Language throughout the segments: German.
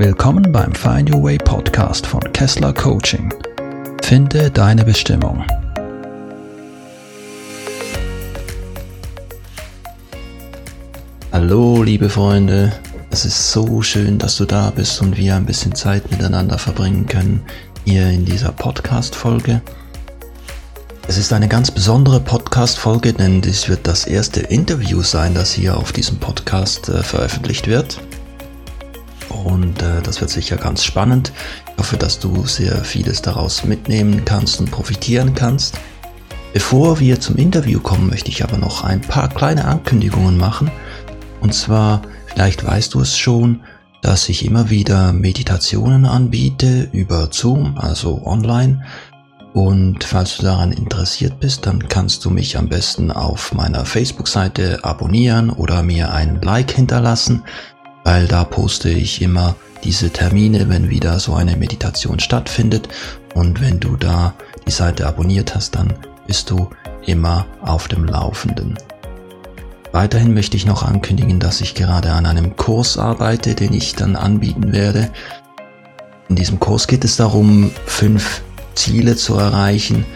Willkommen beim Find Your Way Podcast von Kessler Coaching. Finde deine Bestimmung. Hallo, liebe Freunde. Es ist so schön, dass du da bist und wir ein bisschen Zeit miteinander verbringen können hier in dieser Podcast-Folge. Es ist eine ganz besondere Podcast-Folge, denn dies wird das erste Interview sein, das hier auf diesem Podcast äh, veröffentlicht wird. Und äh, das wird sicher ganz spannend. Ich hoffe, dass du sehr vieles daraus mitnehmen kannst und profitieren kannst. Bevor wir zum Interview kommen, möchte ich aber noch ein paar kleine Ankündigungen machen. Und zwar, vielleicht weißt du es schon, dass ich immer wieder Meditationen anbiete über Zoom, also online. Und falls du daran interessiert bist, dann kannst du mich am besten auf meiner Facebook-Seite abonnieren oder mir ein Like hinterlassen, weil da poste ich immer diese Termine, wenn wieder so eine Meditation stattfindet. Und wenn du da die Seite abonniert hast, dann bist du immer auf dem Laufenden. Weiterhin möchte ich noch ankündigen, dass ich gerade an einem Kurs arbeite, den ich dann anbieten werde. In diesem Kurs geht es darum, fünf Ziele zu erreichen.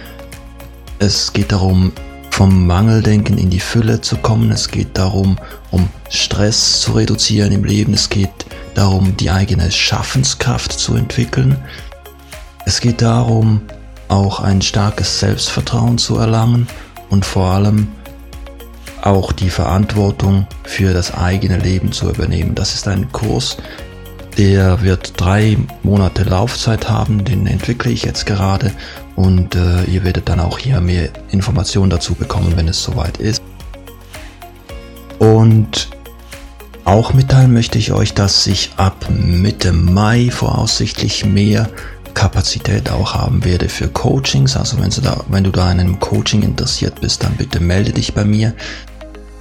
Es geht darum, vom Mangeldenken in die Fülle zu kommen. Es geht darum, um Stress zu reduzieren im Leben. Es geht darum, die eigene Schaffenskraft zu entwickeln. Es geht darum, auch ein starkes Selbstvertrauen zu erlangen und vor allem auch die Verantwortung für das eigene Leben zu übernehmen. Das ist ein Kurs, der wird drei Monate Laufzeit haben, den entwickle ich jetzt gerade und äh, ihr werdet dann auch hier mehr Informationen dazu bekommen, wenn es soweit ist. Und auch mitteilen möchte ich euch, dass ich ab Mitte Mai voraussichtlich mehr Kapazität auch haben werde für Coachings. Also wenn du da, wenn du da an einem Coaching interessiert bist, dann bitte melde dich bei mir.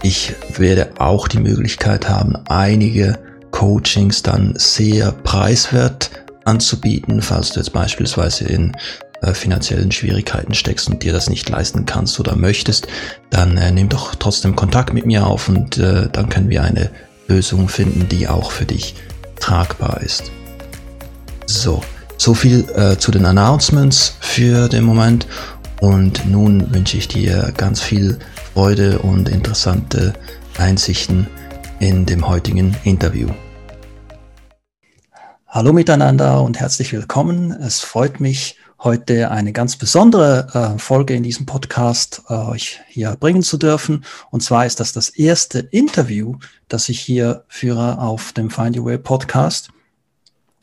Ich werde auch die Möglichkeit haben, einige Coachings dann sehr preiswert anzubieten, falls du jetzt beispielsweise in äh, finanziellen Schwierigkeiten steckst und dir das nicht leisten kannst oder möchtest, dann äh, nimm doch trotzdem Kontakt mit mir auf und äh, dann können wir eine Lösung finden, die auch für dich tragbar ist. So, so viel äh, zu den Announcements für den Moment und nun wünsche ich dir ganz viel Freude und interessante Einsichten in dem heutigen Interview. Hallo miteinander und herzlich willkommen. Es freut mich, heute eine ganz besondere äh, Folge in diesem Podcast äh, euch hier bringen zu dürfen. Und zwar ist das das erste Interview, das ich hier führe auf dem Find Your Way Podcast.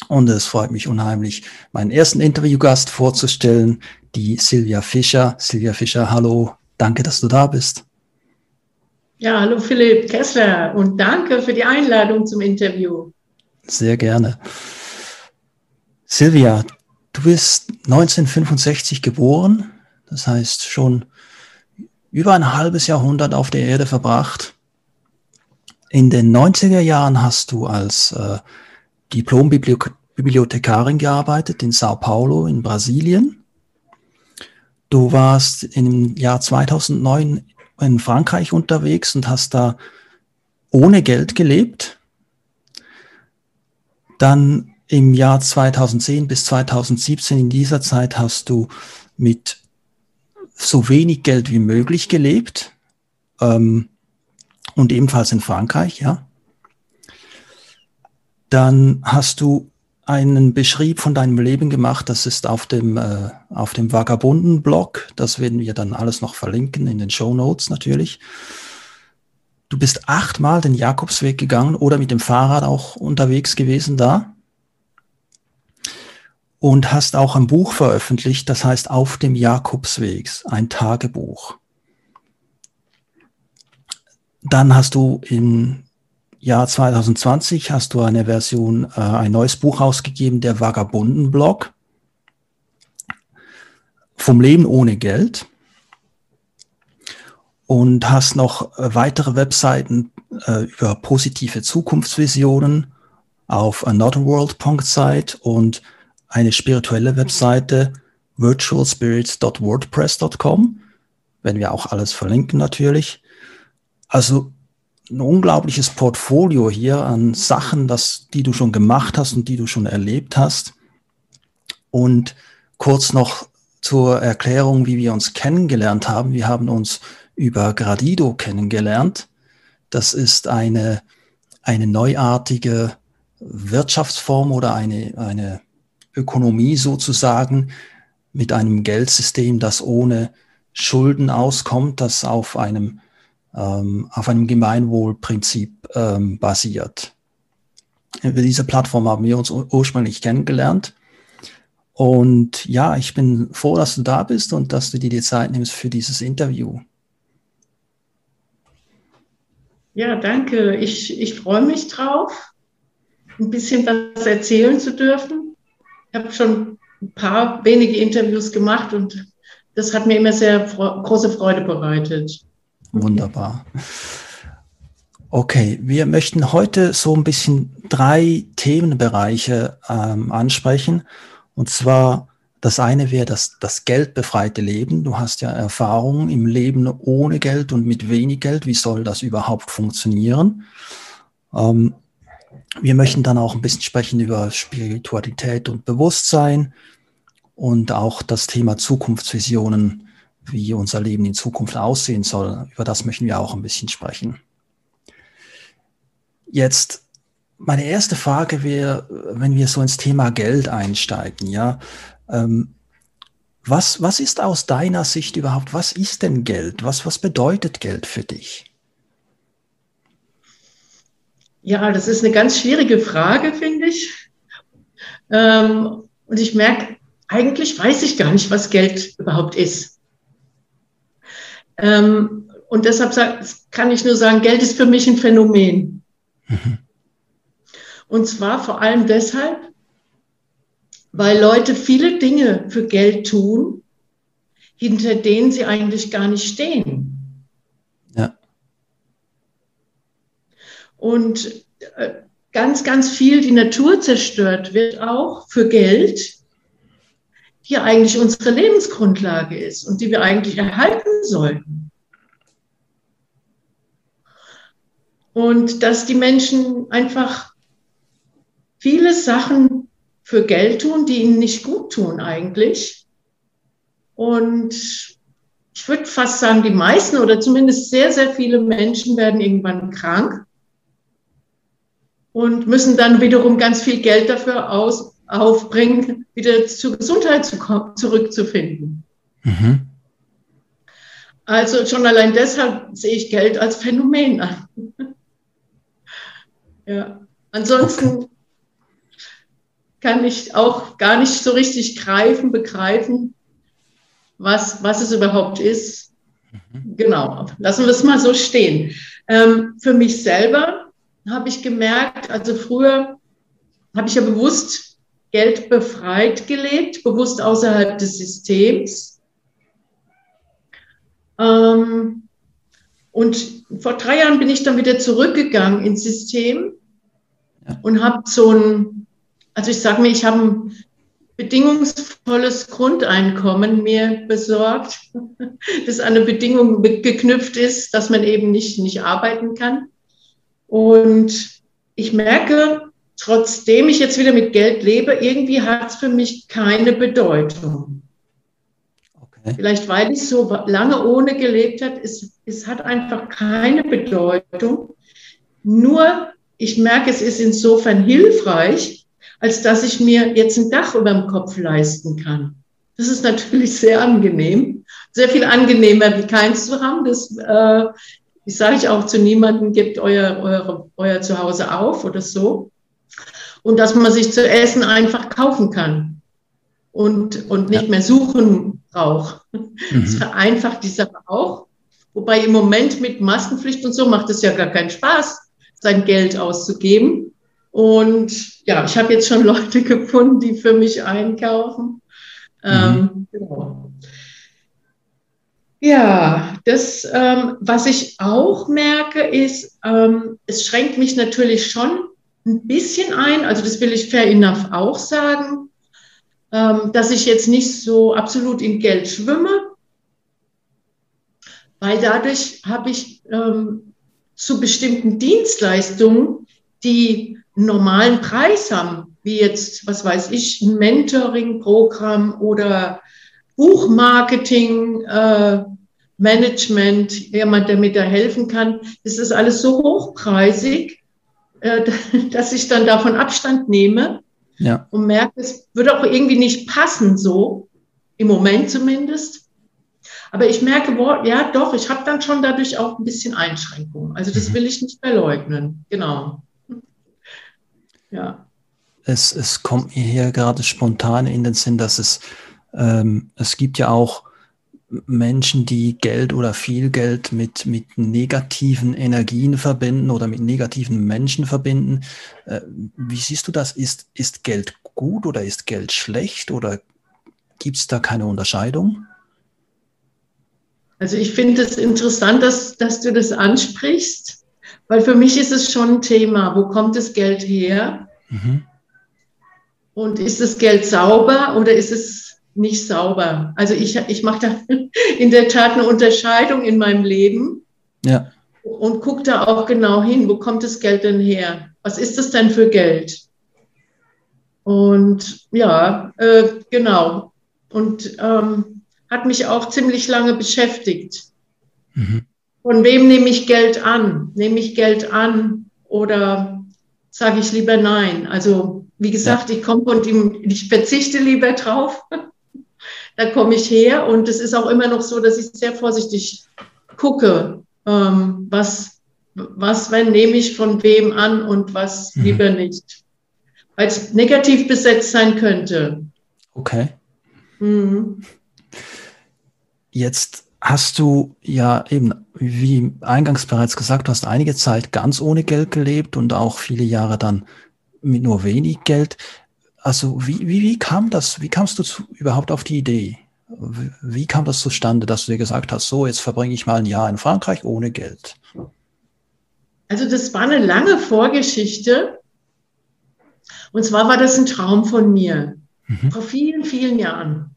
Und es freut mich unheimlich, meinen ersten Interviewgast vorzustellen, die Silvia Fischer. Silvia Fischer, hallo, danke, dass du da bist. Ja, hallo Philipp Kessler und danke für die Einladung zum Interview. Sehr gerne. Silvia, du bist 1965 geboren, das heißt schon über ein halbes Jahrhundert auf der Erde verbracht. In den 90er Jahren hast du als äh, Diplombibliothekarin gearbeitet in Sao Paulo in Brasilien. Du warst im Jahr 2009 in Frankreich unterwegs und hast da ohne Geld gelebt. Dann im Jahr 2010 bis 2017, in dieser Zeit hast du mit so wenig Geld wie möglich gelebt ähm, und ebenfalls in Frankreich, ja. Dann hast du einen Beschrieb von deinem Leben gemacht. Das ist auf dem, äh, auf dem Vagabunden-Blog. Das werden wir dann alles noch verlinken in den Show Notes natürlich. Du bist achtmal den Jakobsweg gegangen oder mit dem Fahrrad auch unterwegs gewesen da und hast auch ein Buch veröffentlicht, das heißt Auf dem Jakobsweg, ein Tagebuch. Dann hast du im Jahr 2020 hast du eine Version, äh, ein neues Buch ausgegeben, der Vagabunden-Blog. Vom Leben ohne Geld. Und hast noch äh, weitere Webseiten äh, über positive Zukunftsvisionen auf anotherworld.site und eine spirituelle Webseite virtualspirits.wordpress.com, wenn wir auch alles verlinken natürlich. Also ein unglaubliches Portfolio hier an Sachen, das, die du schon gemacht hast und die du schon erlebt hast. Und kurz noch zur Erklärung, wie wir uns kennengelernt haben. Wir haben uns über Gradido kennengelernt. Das ist eine, eine neuartige Wirtschaftsform oder eine, eine Ökonomie sozusagen mit einem Geldsystem, das ohne Schulden auskommt, das auf einem, ähm, auf einem Gemeinwohlprinzip ähm, basiert. Über diese Plattform haben wir uns ursprünglich kennengelernt. Und ja, ich bin froh, dass du da bist und dass du dir die Zeit nimmst für dieses Interview. Ja, danke. Ich, ich freue mich drauf, ein bisschen was erzählen zu dürfen. Ich habe schon ein paar wenige Interviews gemacht und das hat mir immer sehr große Freude bereitet. Wunderbar. Okay, wir möchten heute so ein bisschen drei Themenbereiche ähm, ansprechen. Und zwar das eine wäre das, das geldbefreite Leben. Du hast ja Erfahrungen im Leben ohne Geld und mit wenig Geld. Wie soll das überhaupt funktionieren? Ähm, wir möchten dann auch ein bisschen sprechen über Spiritualität und Bewusstsein und auch das Thema Zukunftsvisionen, wie unser Leben in Zukunft aussehen soll. Über das möchten wir auch ein bisschen sprechen. Jetzt meine erste Frage wäre, wenn wir so ins Thema Geld einsteigen, ja, ähm, was, was ist aus deiner Sicht überhaupt, was ist denn Geld? Was, was bedeutet Geld für dich? Ja, das ist eine ganz schwierige Frage, finde ich. Ähm, und ich merke, eigentlich weiß ich gar nicht, was Geld überhaupt ist. Ähm, und deshalb kann ich nur sagen, Geld ist für mich ein Phänomen. Mhm. Und zwar vor allem deshalb, weil Leute viele Dinge für Geld tun, hinter denen sie eigentlich gar nicht stehen. Ja. Und äh, ganz, ganz viel die Natur zerstört wird auch für Geld die eigentlich unsere Lebensgrundlage ist und die wir eigentlich erhalten sollten. Und dass die Menschen einfach viele Sachen für Geld tun, die ihnen nicht gut tun eigentlich. Und ich würde fast sagen, die meisten oder zumindest sehr, sehr viele Menschen werden irgendwann krank und müssen dann wiederum ganz viel Geld dafür aus, aufbringen, wieder zur Gesundheit zu kommen, zurückzufinden. Mhm. Also schon allein deshalb sehe ich Geld als Phänomen an. ja. Ansonsten kann ich auch gar nicht so richtig greifen, begreifen, was, was es überhaupt ist. Mhm. Genau, lassen wir es mal so stehen. Ähm, für mich selber habe ich gemerkt, also früher habe ich ja bewusst Geld befreit gelebt, bewusst außerhalb des Systems. Ähm, und vor drei Jahren bin ich dann wieder zurückgegangen ins System ja. und habe so ein, also ich sage mir, ich habe ein bedingungsvolles Grundeinkommen mir besorgt, das an eine Bedingung geknüpft ist, dass man eben nicht, nicht arbeiten kann. Und ich merke, trotzdem ich jetzt wieder mit Geld lebe, irgendwie hat es für mich keine Bedeutung. Okay. Vielleicht weil ich so lange ohne gelebt habe, es, es hat einfach keine Bedeutung. Nur ich merke, es ist insofern hilfreich, als dass ich mir jetzt ein Dach über dem Kopf leisten kann. Das ist natürlich sehr angenehm, sehr viel angenehmer wie keins zu haben. Das, äh, ich sage ich auch zu niemandem, gebt euer, euer, euer Zuhause auf oder so und dass man sich zu essen einfach kaufen kann und, und nicht ja. mehr suchen braucht. Mhm. Das vereinfacht die Sache auch. Wobei im Moment mit Maskenpflicht und so macht es ja gar keinen Spaß, sein Geld auszugeben. Und ja, ich habe jetzt schon Leute gefunden, die für mich einkaufen. Mhm. Ähm, genau. Ja, das, ähm, was ich auch merke, ist, ähm, es schränkt mich natürlich schon ein bisschen ein, also das will ich fair enough auch sagen, ähm, dass ich jetzt nicht so absolut in Geld schwimme, weil dadurch habe ich ähm, zu bestimmten Dienstleistungen, die einen normalen Preis haben, wie jetzt, was weiß ich, ein Mentoring-Programm oder Buchmarketing, äh, Management, jemand, der mir da helfen kann. Das ist alles so hochpreisig, äh, dass ich dann davon Abstand nehme ja. und merke, es würde auch irgendwie nicht passen so, im Moment zumindest. Aber ich merke, boah, ja doch, ich habe dann schon dadurch auch ein bisschen Einschränkungen. Also das mhm. will ich nicht verleugnen. Genau. Ja. Es, es kommt mir hier gerade spontan in den Sinn, dass es, ähm, es gibt ja auch Menschen, die Geld oder viel Geld mit, mit negativen Energien verbinden oder mit negativen Menschen verbinden. Äh, wie siehst du das? Ist, ist Geld gut oder ist Geld schlecht oder gibt es da keine Unterscheidung? Also ich finde es interessant, dass, dass du das ansprichst, weil für mich ist es schon ein Thema. Wo kommt das Geld her? Mhm. Und ist das Geld sauber oder ist es nicht sauber. Also ich, ich mache da in der Tat eine Unterscheidung in meinem Leben. Ja. Und gucke da auch genau hin, wo kommt das Geld denn her? Was ist das denn für Geld? Und ja, äh, genau. Und ähm, hat mich auch ziemlich lange beschäftigt. Mhm. Von wem nehme ich Geld an? Nehme ich Geld an oder sage ich lieber nein? Also wie gesagt, ja. ich komme dem, ich verzichte lieber drauf. da komme ich her und es ist auch immer noch so, dass ich sehr vorsichtig gucke, ähm, was, was, wenn nehme ich von wem an und was mhm. lieber nicht. Weil es negativ besetzt sein könnte. Okay. Mhm. Jetzt hast du ja eben, wie eingangs bereits gesagt, du hast einige Zeit ganz ohne Geld gelebt und auch viele Jahre dann mit nur wenig Geld. Also wie, wie, wie kam das? Wie kamst du zu, überhaupt auf die Idee? Wie kam das zustande, dass du dir gesagt hast, so, jetzt verbringe ich mal ein Jahr in Frankreich ohne Geld? Also das war eine lange Vorgeschichte. Und zwar war das ein Traum von mir. Mhm. Vor vielen, vielen Jahren.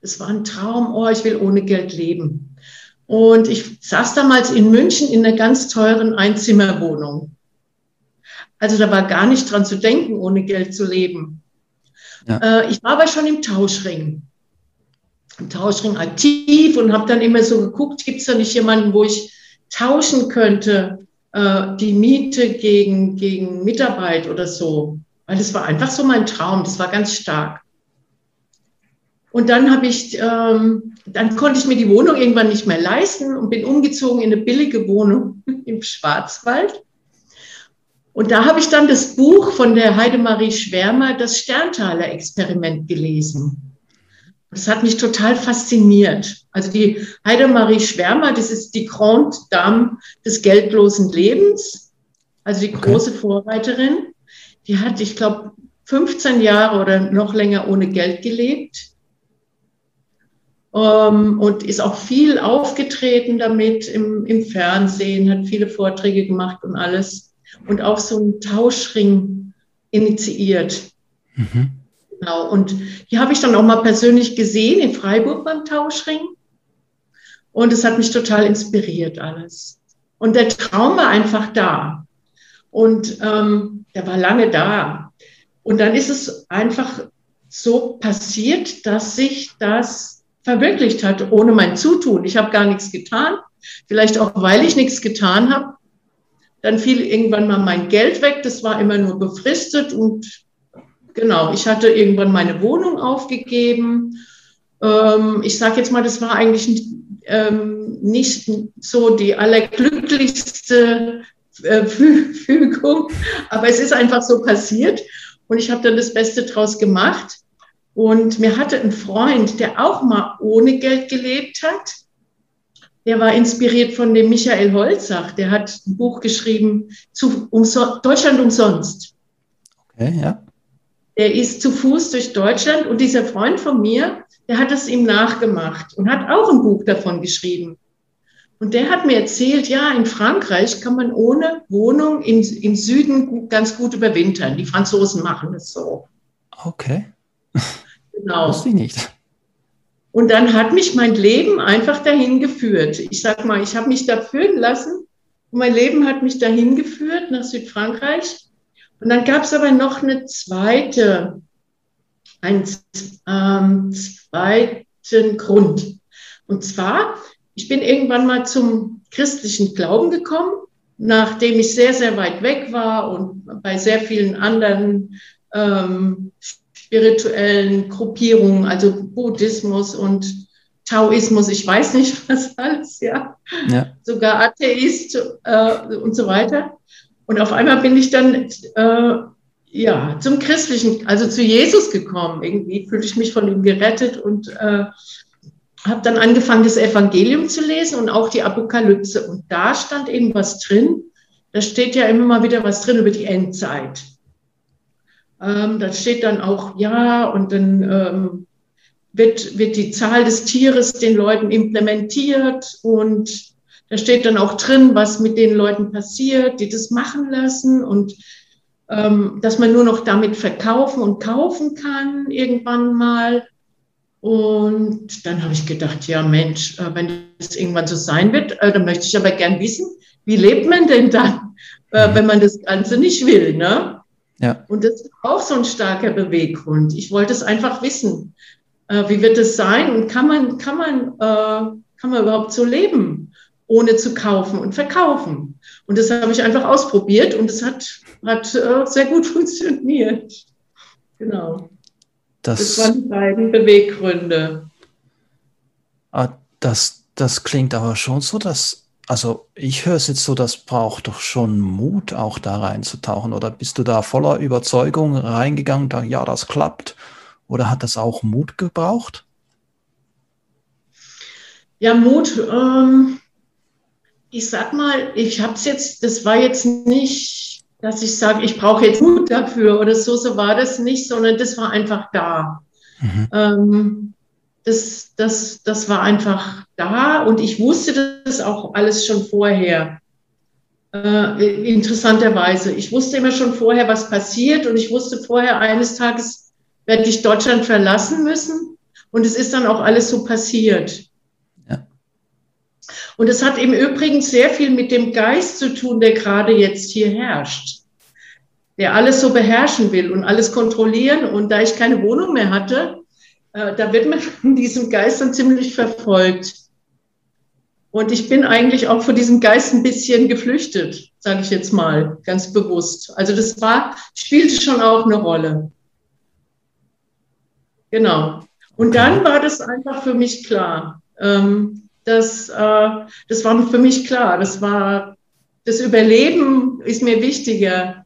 Es war ein Traum, oh, ich will ohne Geld leben. Und ich saß damals in München in einer ganz teuren Einzimmerwohnung. Also da war gar nicht dran zu denken, ohne Geld zu leben. Ja. Äh, ich war aber schon im Tauschring. Im Tauschring aktiv und habe dann immer so geguckt, gibt es da nicht jemanden, wo ich tauschen könnte, äh, die Miete gegen, gegen Mitarbeit oder so. Weil das war einfach so mein Traum, das war ganz stark. Und dann habe ich, ähm, dann konnte ich mir die Wohnung irgendwann nicht mehr leisten und bin umgezogen in eine billige Wohnung im Schwarzwald. Und da habe ich dann das Buch von der Heidemarie Schwärmer, das Sterntaler Experiment gelesen. Das hat mich total fasziniert. Also die Heidemarie Schwärmer, das ist die Grande Dame des geldlosen Lebens, also die große. Vorreiterin. Die hat, ich glaube, 15 Jahre oder noch länger ohne Geld gelebt ähm, und ist auch viel aufgetreten damit im, im Fernsehen, hat viele Vorträge gemacht und alles und auch so einen Tauschring initiiert. Mhm. Genau. Und die habe ich dann auch mal persönlich gesehen in Freiburg beim Tauschring. Und es hat mich total inspiriert alles. Und der Traum war einfach da. Und ähm, der war lange da. Und dann ist es einfach so passiert, dass sich das verwirklicht hat, ohne mein Zutun. Ich habe gar nichts getan. Vielleicht auch, weil ich nichts getan habe, dann fiel irgendwann mal mein Geld weg. Das war immer nur befristet und genau, ich hatte irgendwann meine Wohnung aufgegeben. Ähm, ich sage jetzt mal, das war eigentlich nicht, ähm, nicht so die allerglücklichste äh, Fügung, aber es ist einfach so passiert und ich habe dann das Beste draus gemacht. Und mir hatte ein Freund, der auch mal ohne Geld gelebt hat, der war inspiriert von dem Michael Holzach. Der hat ein Buch geschrieben zu umso Deutschland umsonst. Okay, ja. Der ist zu Fuß durch Deutschland und dieser Freund von mir, der hat es ihm nachgemacht und hat auch ein Buch davon geschrieben. Und der hat mir erzählt, ja, in Frankreich kann man ohne Wohnung im, im Süden ganz gut überwintern. Die Franzosen machen es so. Okay. Genau. Wusste ich nicht. Und dann hat mich mein Leben einfach dahin geführt. Ich sag mal, ich habe mich da führen lassen Und mein Leben hat mich dahin geführt, nach Südfrankreich. Und dann gab es aber noch eine zweite, einen ähm, zweiten Grund. Und zwar, ich bin irgendwann mal zum christlichen Glauben gekommen, nachdem ich sehr, sehr weit weg war und bei sehr vielen anderen ähm, spirituellen Gruppierungen, also Buddhismus und Taoismus, ich weiß nicht was alles, ja. ja. Sogar Atheist äh, und so weiter. Und auf einmal bin ich dann äh, ja zum Christlichen, also zu Jesus gekommen. Irgendwie fühlte ich mich von ihm gerettet und äh, habe dann angefangen, das Evangelium zu lesen und auch die Apokalypse. Und da stand eben was drin. Da steht ja immer mal wieder was drin über die Endzeit. Ähm, da steht dann auch, ja, und dann ähm, wird, wird die Zahl des Tieres den Leuten implementiert und da steht dann auch drin, was mit den Leuten passiert, die das machen lassen und ähm, dass man nur noch damit verkaufen und kaufen kann irgendwann mal. Und dann habe ich gedacht, ja Mensch, äh, wenn das irgendwann so sein wird, äh, dann möchte ich aber gern wissen, wie lebt man denn dann, äh, mhm. wenn man das Ganze nicht will, ne? Ja. Und das ist auch so ein starker Beweggrund. Ich wollte es einfach wissen. Äh, wie wird es sein und kann man, kann man, äh, kann man überhaupt so leben, ohne zu kaufen und verkaufen? Und das habe ich einfach ausprobiert und es hat, hat äh, sehr gut funktioniert. Genau. Das, das waren die beiden Beweggründe. Ah, das, das klingt aber schon so, dass, also ich höre es jetzt so, das braucht doch schon Mut, auch da reinzutauchen. Oder bist du da voller Überzeugung reingegangen, da, ja, das klappt? Oder hat das auch Mut gebraucht? Ja, Mut. Ähm, ich sag mal, ich habe es jetzt, das war jetzt nicht, dass ich sage, ich brauche jetzt Mut dafür oder so, so war das nicht, sondern das war einfach da. Mhm. Ähm, das, das, das war einfach da und ich wusste das auch alles schon vorher. Äh, interessanterweise. Ich wusste immer schon vorher, was passiert und ich wusste vorher eines Tages, werde ich Deutschland verlassen müssen. Und es ist dann auch alles so passiert. Ja. Und es hat im Übrigen sehr viel mit dem Geist zu tun, der gerade jetzt hier herrscht. Der alles so beherrschen will und alles kontrollieren. Und da ich keine Wohnung mehr hatte, äh, da wird man von diesem Geist dann ziemlich verfolgt. Und ich bin eigentlich auch vor diesem Geist ein bisschen geflüchtet, sage ich jetzt mal, ganz bewusst. Also das war, spielte schon auch eine Rolle. Genau. Und dann war das einfach für mich klar. Ähm, das, äh, das war für mich klar. Das war, das Überleben ist mir wichtiger.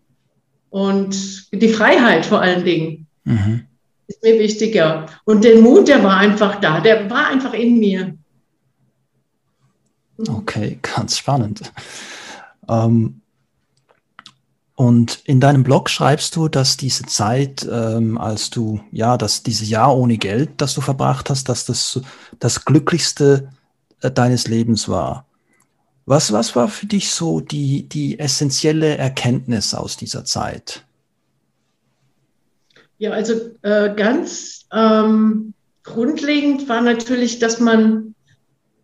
Und die Freiheit vor allen Dingen mhm. Ist mir wichtiger. Und der Mut, der war einfach da. Der war einfach in mir. Okay, ganz spannend. Ähm, und in deinem Blog schreibst du, dass diese Zeit, ähm, als du, ja, dass dieses Jahr ohne Geld, das du verbracht hast, dass das das glücklichste äh, deines Lebens war. Was, was war für dich so die, die essentielle Erkenntnis aus dieser Zeit? Ja, also äh, ganz ähm, grundlegend war natürlich, dass man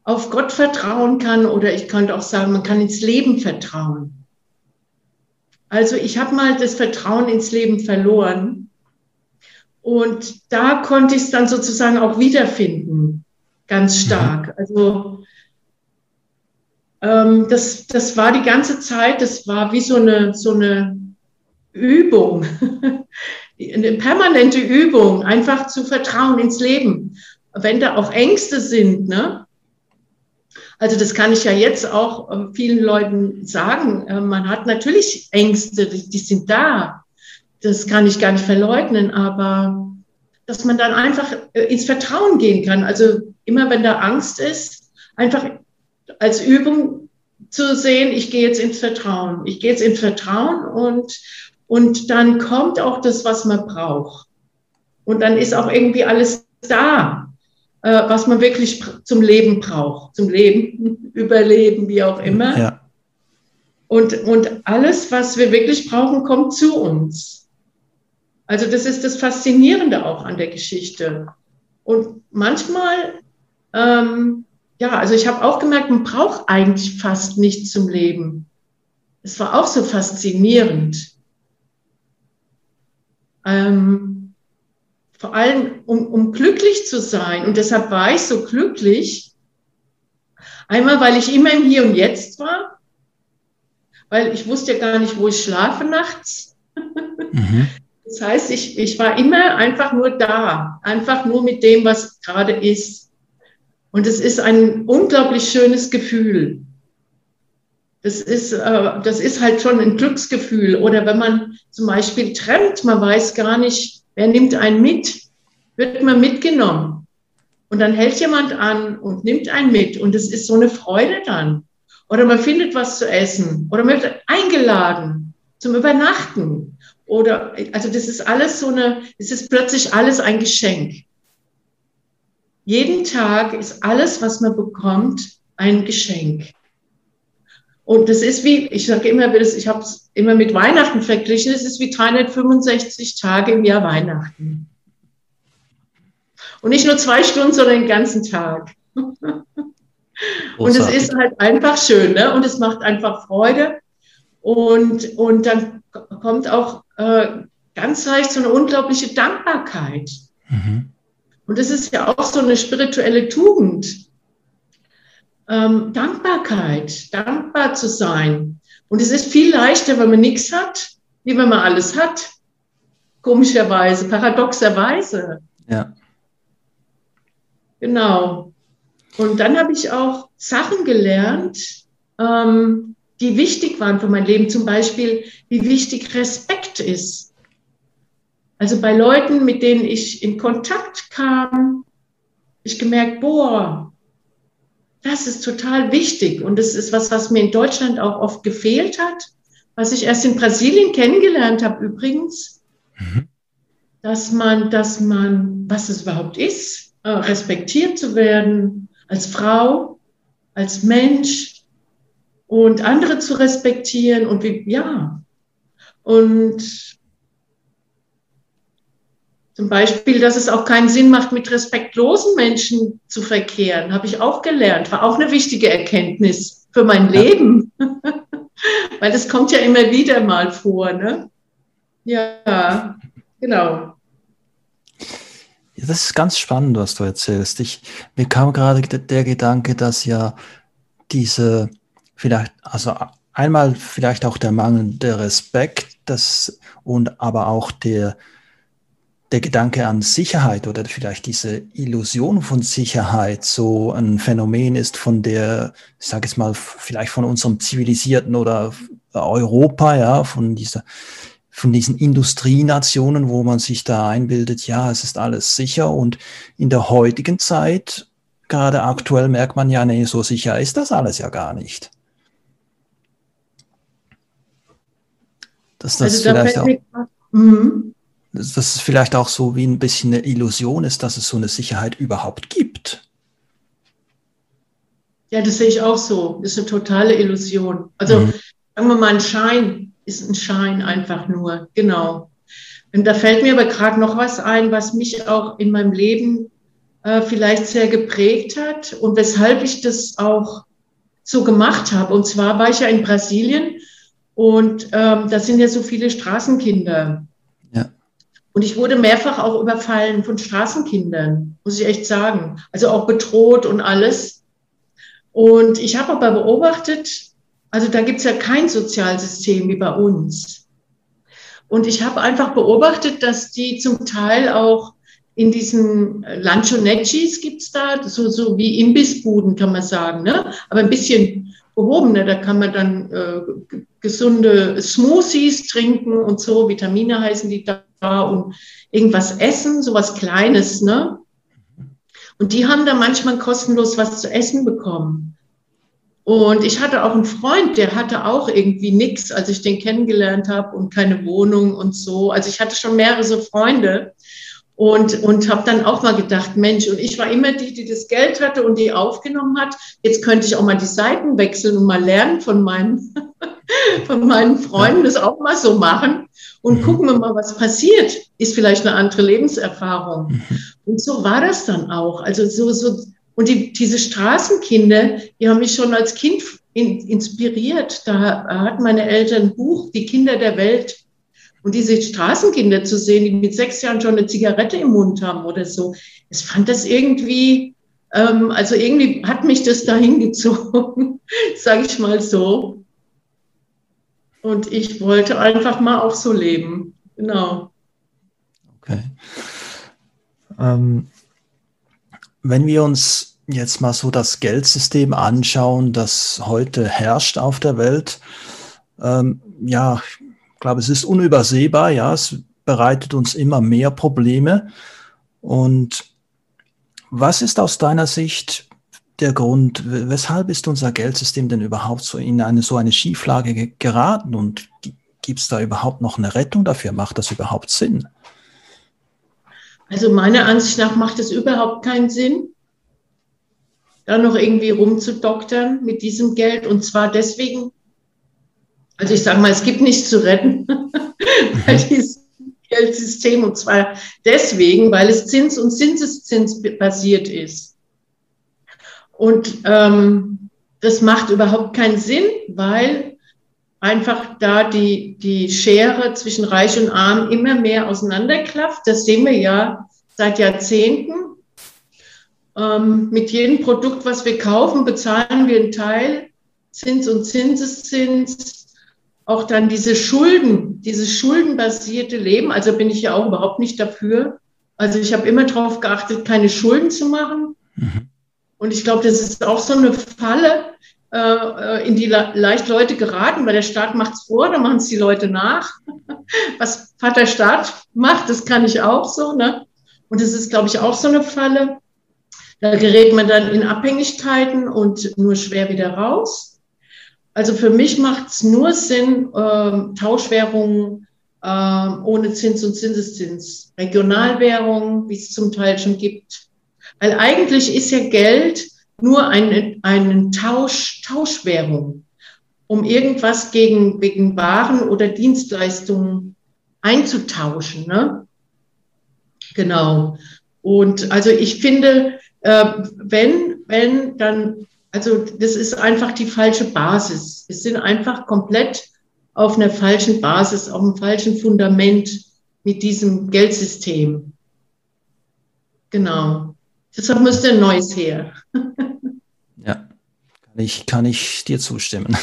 auf Gott vertrauen kann oder ich könnte auch sagen, man kann ins Leben vertrauen. Also ich habe mal das Vertrauen ins Leben verloren. Und da konnte ich es dann sozusagen auch wiederfinden, ganz mhm. stark. Also ähm, das, das war die ganze Zeit, das war wie so eine, so eine Übung, eine permanente Übung, einfach zu vertrauen ins Leben. Wenn da auch Ängste sind, ne? Also das kann ich ja jetzt auch äh, vielen Leuten sagen. Äh, man hat natürlich Ängste, die sind da. Das kann ich gar nicht verleugnen, aber dass man dann einfach äh, ins Vertrauen gehen kann. Also immer wenn da Angst ist, einfach als Übung zu sehen, ich gehe jetzt ins Vertrauen. Ich gehe jetzt ins Vertrauen und, und dann kommt auch das, was man braucht. Und dann ist auch irgendwie alles da äh, was man wirklich zum Leben braucht, zum Leben, Überleben, wie auch immer. Ja. Und, und alles, was wir wirklich brauchen, kommt zu uns. Also das ist das Faszinierende auch an der Geschichte. Und manchmal, ähm, ja, also ich habe auch gemerkt, man braucht eigentlich fast nichts zum Leben. es war auch so faszinierend. Ähm, vor allem, um, um glücklich zu sein. Und deshalb war ich so glücklich. Einmal, weil ich immer im Hier und Jetzt war, weil ich wusste ja gar nicht, wo ich schlafe nachts. Mhm. Das heißt, ich, ich war immer einfach nur da, einfach nur mit dem, was gerade ist. Und es ist ein unglaublich schönes Gefühl. Das ist, äh, das ist halt schon ein Glücksgefühl. Oder wenn man zum Beispiel trennt, man weiß gar nicht, wer nimmt einen mit, wird man mitgenommen. Und dann hält jemand an und nimmt einen mit. Und es ist so eine Freude dann. Oder man findet was zu essen. Oder man wird eingeladen zum Übernachten. Oder, also das ist alles so eine, es ist plötzlich alles ein Geschenk. Jeden Tag ist alles, was man bekommt, ein Geschenk. Und das ist wie, ich sage immer, ich habe es immer mit Weihnachten verglichen, es ist wie 365 Tage im Jahr Weihnachten. Und nicht nur zwei Stunden, sondern den ganzen Tag. Und es ist halt einfach schön, ne? Und es macht einfach Freude. Und, und dann kommt auch äh, ganz leicht so eine unglaubliche Dankbarkeit. Mhm. Und das ist ja auch so eine spirituelle Tugend. Ähm, Dankbarkeit, dankbar zu sein. Und es ist viel leichter, wenn man nichts hat, wie wenn man alles hat. Komischerweise, paradoxerweise. Ja. Genau. Und dann habe ich auch Sachen gelernt, ähm, die wichtig waren für mein Leben. Zum Beispiel, wie wichtig Respekt ist. Also bei Leuten, mit denen ich in Kontakt kam, ich gemerkt, boah, das ist total wichtig. Und das ist was, was mir in Deutschland auch oft gefehlt hat, was ich erst in Brasilien kennengelernt habe übrigens, mhm. dass man, dass man, was es überhaupt ist, äh, respektiert zu werden als Frau, als Mensch, und andere zu respektieren und wie, ja. Und zum Beispiel, dass es auch keinen Sinn macht, mit respektlosen Menschen zu verkehren, habe ich auch gelernt. War auch eine wichtige Erkenntnis für mein ja. Leben. Weil das kommt ja immer wieder mal vor, ne? Ja, genau. Ja, das ist ganz spannend, was du erzählst. Ich, mir kam gerade der Gedanke, dass ja diese vielleicht, also einmal vielleicht auch der mangelnde Respekt, das und aber auch der, der Gedanke an Sicherheit oder vielleicht diese Illusion von Sicherheit so ein Phänomen ist von der, ich sage jetzt mal, vielleicht von unserem zivilisierten oder Europa, ja, von dieser, von diesen Industrienationen, wo man sich da einbildet, ja, es ist alles sicher und in der heutigen Zeit, gerade aktuell merkt man ja, nee, so sicher ist das alles ja gar nicht. Dass das also vielleicht da auch, mhm. Dass das vielleicht auch so wie ein bisschen eine Illusion ist, dass es so eine Sicherheit überhaupt gibt. Ja, das sehe ich auch so. Das ist eine totale Illusion. Also mhm. sagen wir mal, ein Schein ist ein Schein einfach nur. Genau. Und da fällt mir aber gerade noch was ein, was mich auch in meinem Leben äh, vielleicht sehr geprägt hat und weshalb ich das auch so gemacht habe. Und zwar war ich ja in Brasilien und ähm, das sind ja so viele Straßenkinder. Und ich wurde mehrfach auch überfallen von Straßenkindern, muss ich echt sagen. Also auch bedroht und alles. Und ich habe aber beobachtet, also da gibt es ja kein Sozialsystem wie bei uns. Und ich habe einfach beobachtet, dass die zum Teil auch in diesen Lanchonettis gibt es da, so, so wie Imbissbuden, kann man sagen, ne? aber ein bisschen gehobener. Da kann man dann äh, gesunde Smoothies trinken und so, Vitamine heißen die da und irgendwas essen, sowas Kleines, ne? Und die haben da manchmal kostenlos was zu essen bekommen. Und ich hatte auch einen Freund, der hatte auch irgendwie nichts, als ich den kennengelernt habe und keine Wohnung und so. Also ich hatte schon mehrere so Freunde und, und habe dann auch mal gedacht, Mensch, und ich war immer die, die das Geld hatte und die aufgenommen hat. Jetzt könnte ich auch mal die Seiten wechseln und mal lernen von meinen, von meinen Freunden, das auch mal so machen. Und mhm. gucken wir mal, was passiert. Ist vielleicht eine andere Lebenserfahrung. Mhm. Und so war das dann auch. Also so, so, und die, diese Straßenkinder, die haben mich schon als Kind in, inspiriert. Da hatten meine Eltern ein Buch, Die Kinder der Welt. Und diese Straßenkinder zu sehen, die mit sechs Jahren schon eine Zigarette im Mund haben oder so, ich fand das irgendwie, ähm, also irgendwie hat mich das dahin gezogen, sage ich mal so. Und ich wollte einfach mal auch so leben. Genau. Okay. Ähm, wenn wir uns jetzt mal so das Geldsystem anschauen, das heute herrscht auf der Welt, ähm, ja, ich glaube, es ist unübersehbar, ja, es bereitet uns immer mehr Probleme. Und was ist aus deiner Sicht der Grund, weshalb ist unser Geldsystem denn überhaupt so in eine so eine Schieflage geraten und gibt es da überhaupt noch eine Rettung dafür? Macht das überhaupt Sinn? Also meiner Ansicht nach macht es überhaupt keinen Sinn, da noch irgendwie rumzudoktern mit diesem Geld. Und zwar deswegen, also ich sage mal, es gibt nichts zu retten bei mhm. diesem Geldsystem. Und zwar deswegen, weil es Zins- und Zinseszins basiert ist. Und ähm, das macht überhaupt keinen Sinn, weil einfach da die, die Schere zwischen Reich und Arm immer mehr auseinanderklafft. Das sehen wir ja seit Jahrzehnten. Ähm, mit jedem Produkt, was wir kaufen, bezahlen wir einen Teil Zins und Zinseszins. Auch dann diese Schulden, dieses schuldenbasierte Leben. Also bin ich ja auch überhaupt nicht dafür. Also ich habe immer darauf geachtet, keine Schulden zu machen. Mhm. Und ich glaube, das ist auch so eine Falle, äh, in die leicht Leute geraten, weil der Staat macht es vor, dann machen es die Leute nach. Was Vater Staat macht, das kann ich auch so. Ne? Und das ist, glaube ich, auch so eine Falle. Da gerät man dann in Abhängigkeiten und nur schwer wieder raus. Also für mich macht es nur Sinn, äh, Tauschwährungen äh, ohne Zins und Zinseszins, Regionalwährungen, wie es zum Teil schon gibt. Weil eigentlich ist ja Geld nur eine, einen Tausch, Tauschwährung, um irgendwas gegen, gegen Waren oder Dienstleistungen einzutauschen. Ne? Genau. Und also ich finde, äh, wenn, wenn, dann, also das ist einfach die falsche Basis. Es sind einfach komplett auf einer falschen Basis, auf einem falschen Fundament mit diesem Geldsystem. Genau. Deshalb müsste ein neues her. ich, kann ich dir zustimmen.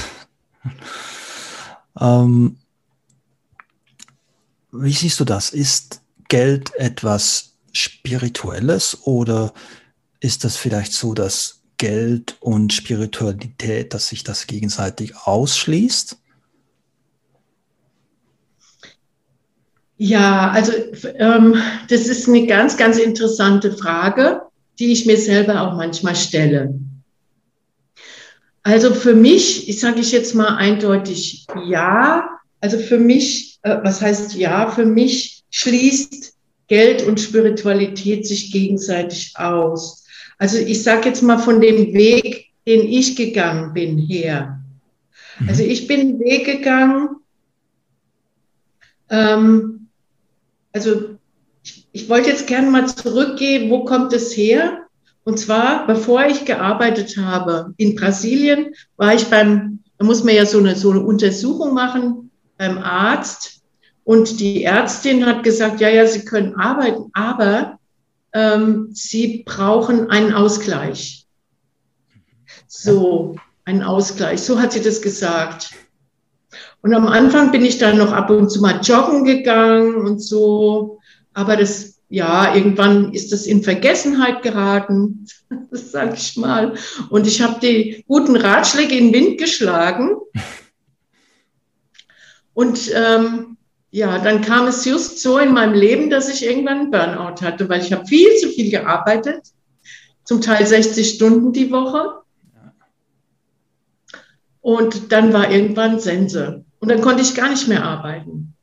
ähm, wie siehst du das? Ist Geld etwas Spirituelles oder ist das vielleicht so, dass Geld und Spiritualität, dass sich das gegenseitig ausschließt? Ja, also ähm, das ist eine ganz, ganz interessante Frage, die ich mir selber auch manchmal stelle. Also für mich, ich sage ich jetzt mal eindeutig ja. Also für mich, äh, was heißt ja? Für mich schließt Geld und Spiritualität sich gegenseitig aus. Also ich sage jetzt mal von dem Weg, den ich gegangen bin her. Mhm. Also ich bin einen Weg gegangen. Ähm, also ich, wollte jetzt gerne mal zurückgehen, wo kommt es her? Und zwar, bevor ich gearbeitet habe in Brasilien, war ich beim, da muss man ja so eine, so eine Untersuchung machen beim Arzt. Und die Ärztin hat gesagt, ja, ja, Sie können arbeiten, aber ähm, Sie brauchen einen Ausgleich. So, einen Ausgleich. So hat sie das gesagt. Und am Anfang bin ich dann noch ab und zu mal joggen gegangen und so. Aber das ja, irgendwann ist das in Vergessenheit geraten, sage ich mal. Und ich habe die guten Ratschläge in den Wind geschlagen. Und ähm, ja, dann kam es just so in meinem Leben, dass ich irgendwann einen Burnout hatte, weil ich habe viel zu viel gearbeitet, zum Teil 60 Stunden die Woche. Und dann war irgendwann Sense. Und dann konnte ich gar nicht mehr arbeiten.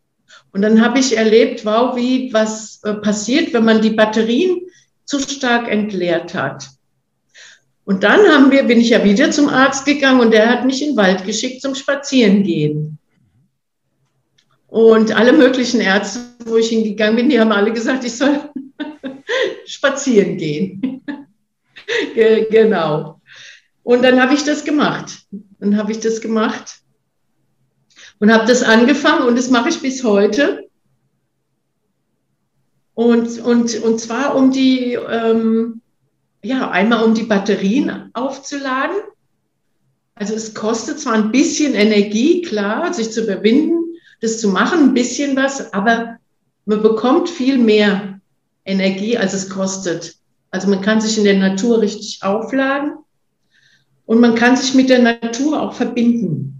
Und dann habe ich erlebt, wow, wie was äh, passiert, wenn man die Batterien zu stark entleert hat. Und dann haben wir, bin ich ja wieder zum Arzt gegangen und der hat mich in den Wald geschickt zum Spazierengehen. Und alle möglichen Ärzte, wo ich hingegangen bin, die haben alle gesagt, ich soll spazieren gehen. genau. Und dann habe ich das gemacht. Dann habe ich das gemacht und habe das angefangen und das mache ich bis heute. Und, und, und zwar um die, ähm, ja, einmal um die Batterien aufzuladen. Also es kostet zwar ein bisschen Energie, klar, sich zu überwinden, das zu machen, ein bisschen was, aber man bekommt viel mehr Energie, als es kostet. Also man kann sich in der Natur richtig aufladen und man kann sich mit der Natur auch verbinden.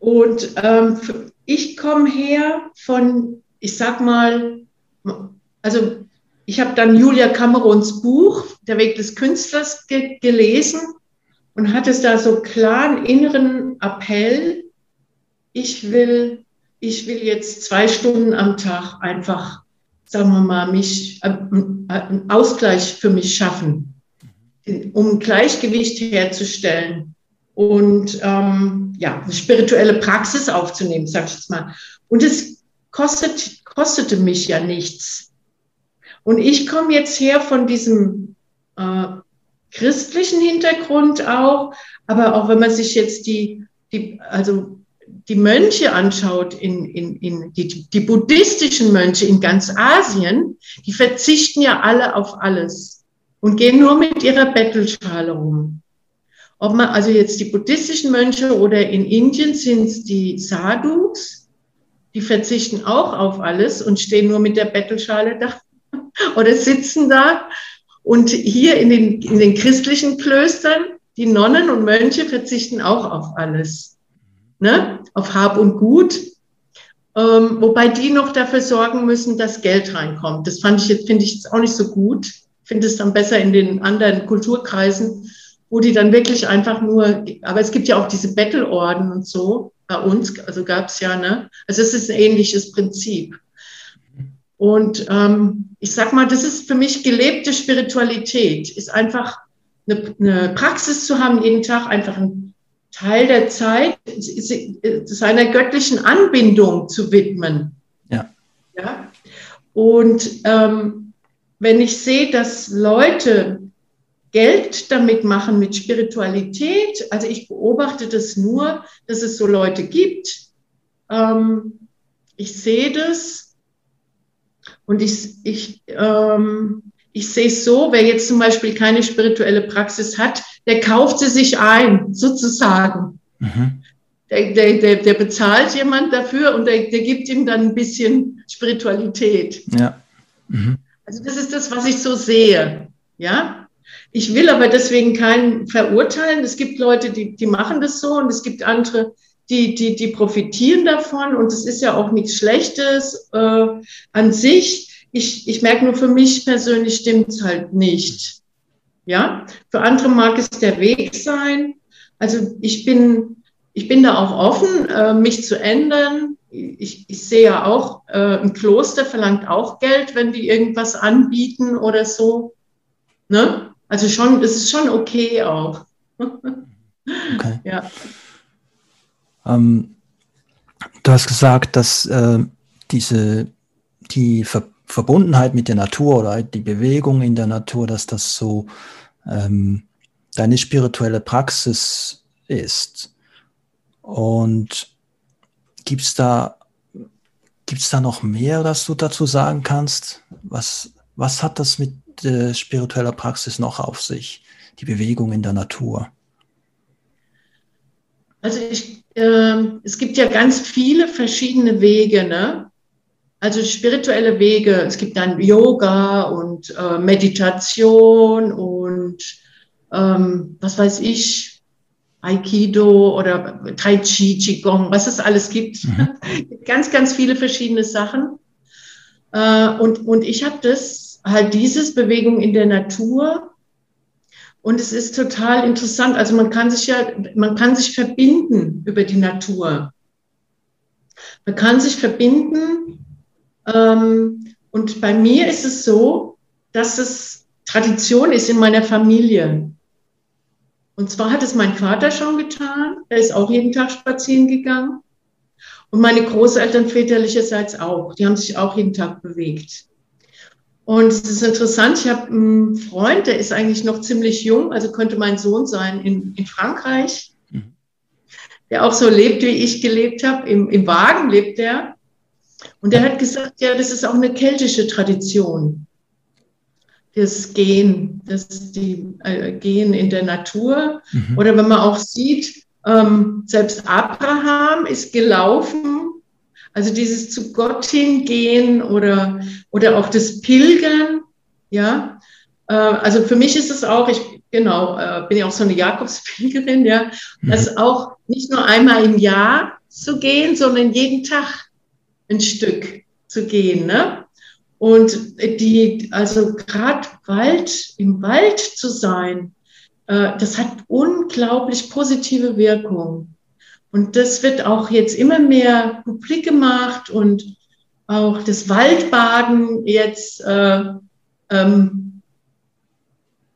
Und ähm, ich komme her von, ich sag mal, also ich habe dann Julia Camerons Buch, Der Weg des Künstlers, ge gelesen und hatte da so klaren inneren Appell, ich will, ich will jetzt zwei Stunden am Tag einfach, sagen wir mal, mich, äh, einen Ausgleich für mich schaffen, um Gleichgewicht herzustellen und ähm, ja, spirituelle Praxis aufzunehmen, sag ich jetzt mal. Und es kostet, kostete mich ja nichts. Und ich komme jetzt her von diesem äh, christlichen Hintergrund auch, aber auch wenn man sich jetzt die, die also die Mönche anschaut, in, in, in die, die buddhistischen Mönche in ganz Asien, die verzichten ja alle auf alles und gehen nur mit ihrer Bettelschale rum. Ob man also jetzt die buddhistischen Mönche oder in Indien sind es die Sadhus, die verzichten auch auf alles und stehen nur mit der Bettelschale da oder sitzen da. Und hier in den, in den christlichen Klöstern, die Nonnen und Mönche verzichten auch auf alles, ne? auf Hab und Gut, ähm, wobei die noch dafür sorgen müssen, dass Geld reinkommt. Das fand ich jetzt, finde ich jetzt auch nicht so gut. Finde es dann besser in den anderen Kulturkreisen, wo die dann wirklich einfach nur, aber es gibt ja auch diese Bettelorden und so bei uns, also gab es ja, ne? Also es ist ein ähnliches Prinzip. Und ähm, ich sag mal, das ist für mich gelebte Spiritualität, ist einfach eine, eine Praxis zu haben, jeden Tag einfach einen Teil der Zeit seiner göttlichen Anbindung zu widmen. Ja. ja? Und ähm, wenn ich sehe, dass Leute Geld damit machen mit Spiritualität, also ich beobachte das nur, dass es so Leute gibt. Ähm, ich sehe das und ich, ich, ähm, ich sehe es so, wer jetzt zum Beispiel keine spirituelle Praxis hat, der kauft sie sich ein, sozusagen. Mhm. Der, der, der, der bezahlt jemand dafür und der, der gibt ihm dann ein bisschen Spiritualität. Ja. Mhm. Also das ist das, was ich so sehe. Ja. Ich will aber deswegen keinen verurteilen. Es gibt Leute, die, die machen das so und es gibt andere, die, die, die profitieren davon und es ist ja auch nichts Schlechtes äh, an sich. Ich, ich merke nur, für mich persönlich stimmt es halt nicht. Ja, für andere mag es der Weg sein. Also ich bin, ich bin da auch offen, äh, mich zu ändern. Ich, ich sehe ja auch, äh, ein Kloster verlangt auch Geld, wenn die irgendwas anbieten oder so. Ne? Also schon, es ist schon okay auch. Okay. Ja. Ähm, du hast gesagt, dass äh, diese, die Ver Verbundenheit mit der Natur oder die Bewegung in der Natur, dass das so ähm, deine spirituelle Praxis ist. Und gibt es da, gibt's da noch mehr, das du dazu sagen kannst? Was, was hat das mit äh, spiritueller Praxis noch auf sich, die Bewegung in der Natur? Also ich, äh, es gibt ja ganz viele verschiedene Wege, ne? Also spirituelle Wege. Es gibt dann Yoga und äh, Meditation und ähm, was weiß ich, Aikido oder Tai Chi, Qigong, was es alles gibt. Mhm. ganz, ganz viele verschiedene Sachen. Äh, und, und ich habe das halt dieses Bewegung in der Natur und es ist total interessant. Also man kann sich ja, man kann sich verbinden über die Natur. Man kann sich verbinden. Ähm, und bei mir ist es so, dass es Tradition ist in meiner Familie. Und zwar hat es mein Vater schon getan. Er ist auch jeden Tag spazieren gegangen. Und meine Großeltern väterlicherseits auch. Die haben sich auch jeden Tag bewegt. Und es ist interessant, ich habe einen Freund, der ist eigentlich noch ziemlich jung, also könnte mein Sohn sein in, in Frankreich, mhm. der auch so lebt, wie ich gelebt habe. Im, Im Wagen lebt er. Und der hat gesagt, ja, das ist auch eine keltische Tradition. Das Gehen, das die äh, Gehen in der Natur. Mhm. Oder wenn man auch sieht, ähm, selbst Abraham ist gelaufen. Also dieses zu Gott hingehen oder, oder auch das Pilgern, ja. Äh, also für mich ist es auch, ich genau, äh, bin ja auch so eine Jakobspilgerin, ja, mhm. das auch nicht nur einmal im Jahr zu gehen, sondern jeden Tag ein Stück zu gehen, ne? Und die, also gerade Wald, im Wald zu sein, äh, das hat unglaublich positive Wirkung. Und das wird auch jetzt immer mehr publik gemacht und auch das Waldbaden jetzt äh, ähm,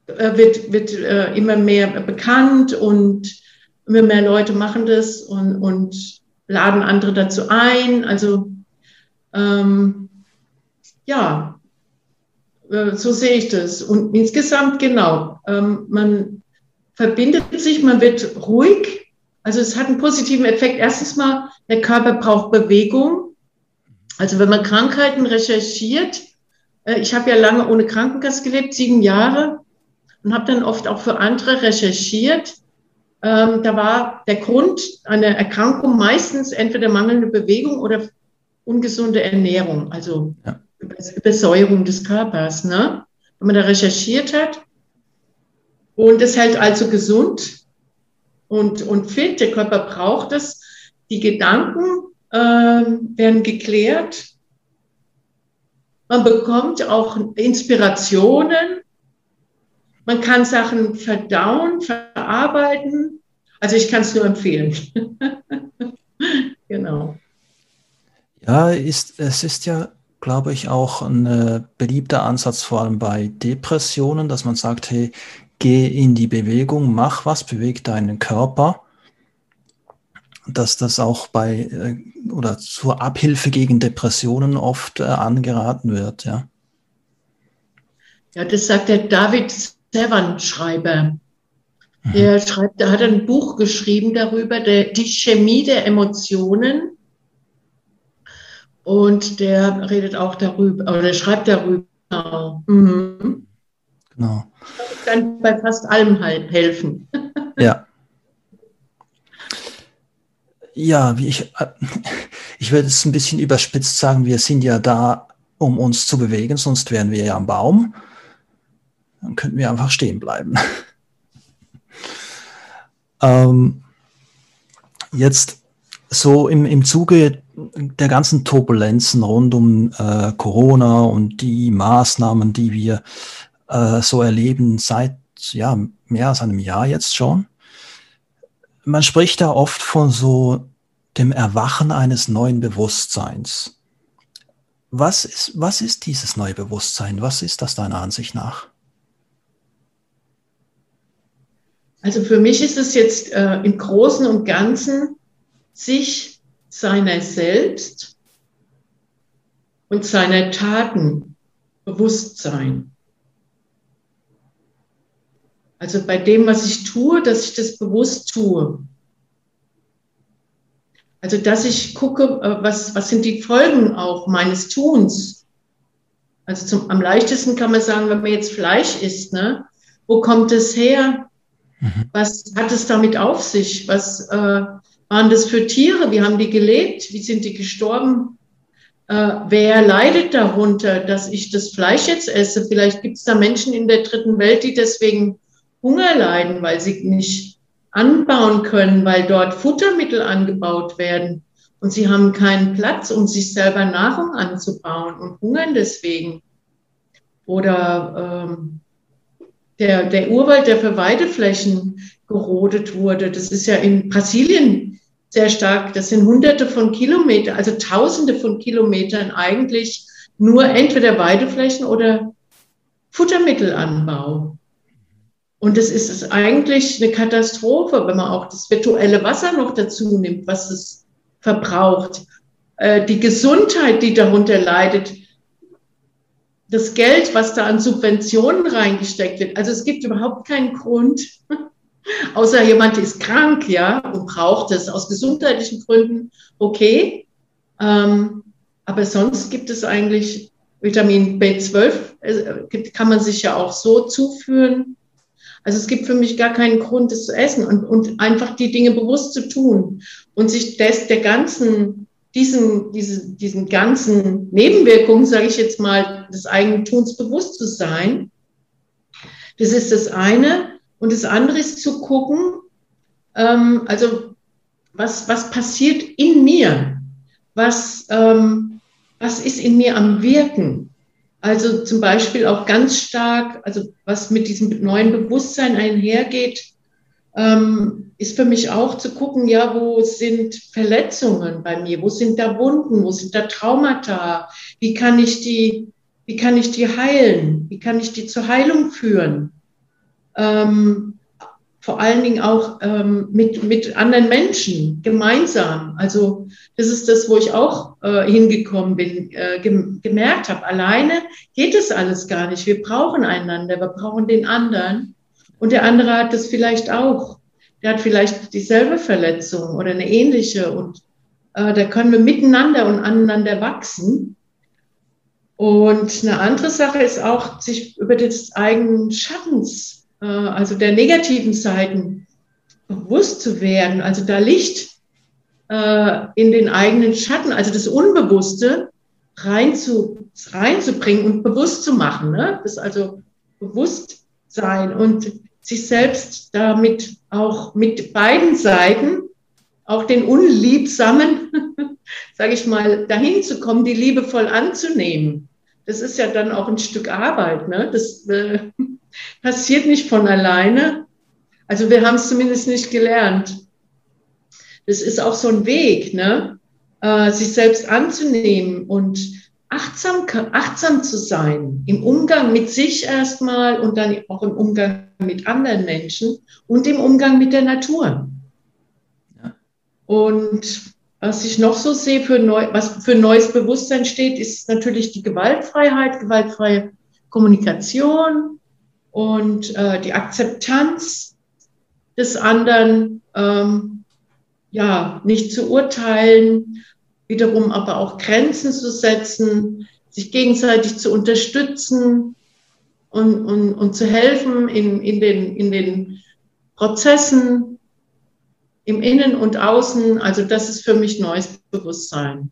äh, wird, wird äh, immer mehr bekannt und immer mehr Leute machen das und, und laden andere dazu ein. Also ähm, ja, äh, so sehe ich das. Und insgesamt genau, ähm, man verbindet sich, man wird ruhig. Also es hat einen positiven Effekt. Erstens mal, der Körper braucht Bewegung. Also wenn man Krankheiten recherchiert, äh, ich habe ja lange ohne Krankenkasse gelebt, sieben Jahre, und habe dann oft auch für andere recherchiert. Ähm, da war der Grund einer Erkrankung meistens entweder mangelnde Bewegung oder ungesunde Ernährung, also ja. Übersäuerung des Körpers. Ne? Wenn man da recherchiert hat, und es hält also gesund und, und fit. Der Körper braucht es. Die Gedanken äh, werden geklärt. Man bekommt auch Inspirationen. Man kann Sachen verdauen, verarbeiten. Also ich kann es nur empfehlen. genau. Ja, ist, es ist ja, glaube ich, auch ein äh, beliebter Ansatz, vor allem bei Depressionen, dass man sagt, hey, geh in die Bewegung, mach was, beweg deinen Körper, dass das auch bei äh, oder zur Abhilfe gegen Depressionen oft äh, angeraten wird, ja. Ja, das sagt der David Sevan-Schreiber. Mhm. Der schreibt, der hat ein Buch geschrieben darüber, der, die Chemie der Emotionen. Und der redet auch darüber, oder schreibt darüber. Mhm. Genau. Das kann bei fast allem helfen. Ja. Ja, wie ich, ich werde es ein bisschen überspitzt sagen, wir sind ja da, um uns zu bewegen, sonst wären wir ja am Baum. Dann könnten wir einfach stehen bleiben. ähm, jetzt so im, im Zuge der ganzen Turbulenzen rund um äh, Corona und die Maßnahmen, die wir äh, so erleben seit ja, mehr als einem Jahr jetzt schon. Man spricht da oft von so dem Erwachen eines neuen Bewusstseins. Was ist, was ist dieses neue Bewusstsein? Was ist das deiner Ansicht nach? Also für mich ist es jetzt äh, im Großen und Ganzen sich seiner selbst und seiner Taten bewusst sein. Also bei dem, was ich tue, dass ich das bewusst tue. Also dass ich gucke, äh, was, was sind die Folgen auch meines Tuns. Also zum, am leichtesten kann man sagen, wenn man jetzt Fleisch isst, ne? wo kommt es her? Mhm. Was hat es damit auf sich? Was äh, waren das für Tiere? Wie haben die gelebt? Wie sind die gestorben? Äh, wer leidet darunter, dass ich das Fleisch jetzt esse? Vielleicht gibt es da Menschen in der dritten Welt, die deswegen Hunger leiden, weil sie nicht anbauen können, weil dort Futtermittel angebaut werden und sie haben keinen Platz, um sich selber Nahrung anzubauen und hungern deswegen. Oder ähm, der, der Urwald, der für Weideflächen gerodet wurde, das ist ja in Brasilien sehr stark. Das sind hunderte von Kilometern, also tausende von Kilometern eigentlich nur entweder Weideflächen oder Futtermittelanbau. Und es ist eigentlich eine Katastrophe, wenn man auch das virtuelle Wasser noch dazu nimmt, was es verbraucht. Äh, die Gesundheit, die darunter leidet, das Geld, was da an Subventionen reingesteckt wird, also es gibt überhaupt keinen Grund, außer jemand ist krank, ja, und braucht es aus gesundheitlichen Gründen, okay. Ähm, aber sonst gibt es eigentlich Vitamin B12, äh, kann man sich ja auch so zuführen. Also es gibt für mich gar keinen Grund, das zu essen und, und einfach die Dinge bewusst zu tun und sich des, der ganzen, diesen, diesen, diesen ganzen Nebenwirkungen, sage ich jetzt mal, des Eigentums bewusst zu sein. Das ist das eine. Und das andere ist zu gucken, ähm, also was, was passiert in mir? Was, ähm, was ist in mir am Wirken? Also zum Beispiel auch ganz stark, also was mit diesem neuen Bewusstsein einhergeht, ähm, ist für mich auch zu gucken, ja, wo sind Verletzungen bei mir? Wo sind da Wunden? Wo sind da Traumata? Wie kann ich die, wie kann ich die heilen? Wie kann ich die zur Heilung führen? Ähm, vor allen Dingen auch ähm, mit, mit anderen Menschen gemeinsam. Also das ist das, wo ich auch äh, hingekommen bin, äh, gem gemerkt habe, alleine geht es alles gar nicht. Wir brauchen einander, wir brauchen den anderen. Und der andere hat das vielleicht auch. Der hat vielleicht dieselbe Verletzung oder eine ähnliche. Und äh, da können wir miteinander und aneinander wachsen. Und eine andere Sache ist auch, sich über des eigenen Schattens äh, also der negativen Seiten bewusst zu werden, also da Licht äh, in den eigenen Schatten, also das Unbewusste rein zu, reinzubringen und bewusst zu machen. Ne? Das also bewusst sein und sich selbst damit auch mit beiden Seiten, auch den Unliebsamen, sage ich mal, dahin zu kommen, die liebevoll anzunehmen. Das ist ja dann auch ein Stück Arbeit. Ne? Das, äh, passiert nicht von alleine. Also wir haben es zumindest nicht gelernt. Das ist auch so ein Weg, ne? Äh, sich selbst anzunehmen und achtsam, achtsam zu sein im Umgang mit sich erstmal und dann auch im Umgang mit anderen Menschen und im Umgang mit der Natur. Ja. Und was ich noch so sehe, für neu, was für neues Bewusstsein steht, ist natürlich die Gewaltfreiheit, gewaltfreie Kommunikation, und äh, die Akzeptanz des anderen, ähm, ja, nicht zu urteilen, wiederum aber auch Grenzen zu setzen, sich gegenseitig zu unterstützen und, und, und zu helfen in, in, den, in den Prozessen im Innen und Außen. Also das ist für mich neues Bewusstsein.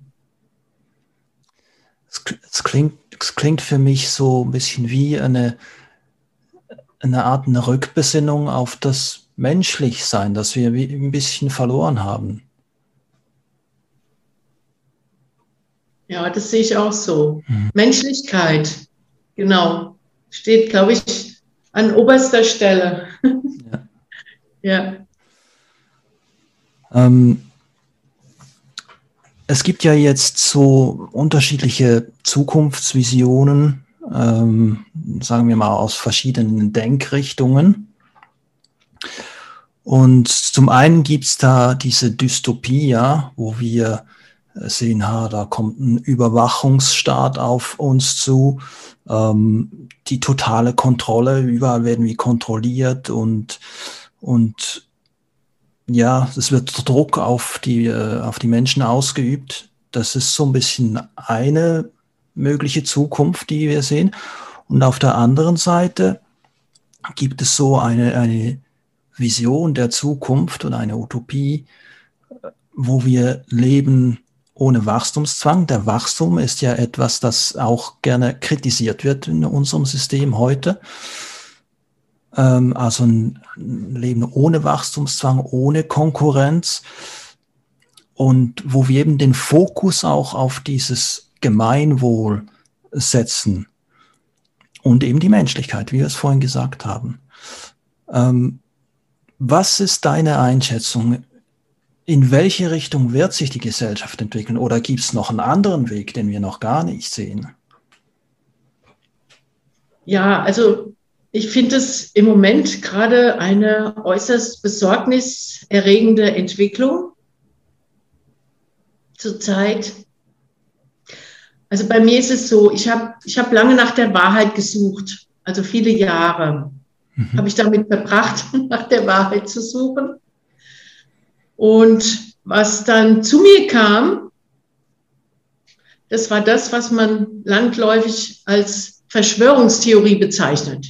Es klingt, es klingt für mich so ein bisschen wie eine eine Art eine Rückbesinnung auf das Menschlichsein, das wir ein bisschen verloren haben. Ja, das sehe ich auch so. Mhm. Menschlichkeit, genau, steht, glaube ich, an oberster Stelle. Ja. ja. Ähm, es gibt ja jetzt so unterschiedliche Zukunftsvisionen ähm, sagen wir mal aus verschiedenen Denkrichtungen. Und zum einen gibt's da diese Dystopie, ja, wo wir sehen, ha, da kommt ein Überwachungsstaat auf uns zu, ähm, die totale Kontrolle, überall werden wir kontrolliert und, und ja, es wird Druck auf die, äh, auf die Menschen ausgeübt. Das ist so ein bisschen eine mögliche Zukunft, die wir sehen. Und auf der anderen Seite gibt es so eine, eine Vision der Zukunft und eine Utopie, wo wir leben ohne Wachstumszwang. Der Wachstum ist ja etwas, das auch gerne kritisiert wird in unserem System heute. Ähm, also ein Leben ohne Wachstumszwang, ohne Konkurrenz und wo wir eben den Fokus auch auf dieses Gemeinwohl setzen und eben die Menschlichkeit, wie wir es vorhin gesagt haben. Ähm, was ist deine Einschätzung? In welche Richtung wird sich die Gesellschaft entwickeln? Oder gibt es noch einen anderen Weg, den wir noch gar nicht sehen? Ja, also ich finde es im Moment gerade eine äußerst besorgniserregende Entwicklung zurzeit Also bei mir ist es so, ich habe ich hab lange nach der Wahrheit gesucht, also viele Jahre mhm. habe ich damit verbracht, nach der Wahrheit zu suchen. Und was dann zu mir kam, das war das, was man landläufig als Verschwörungstheorie bezeichnet.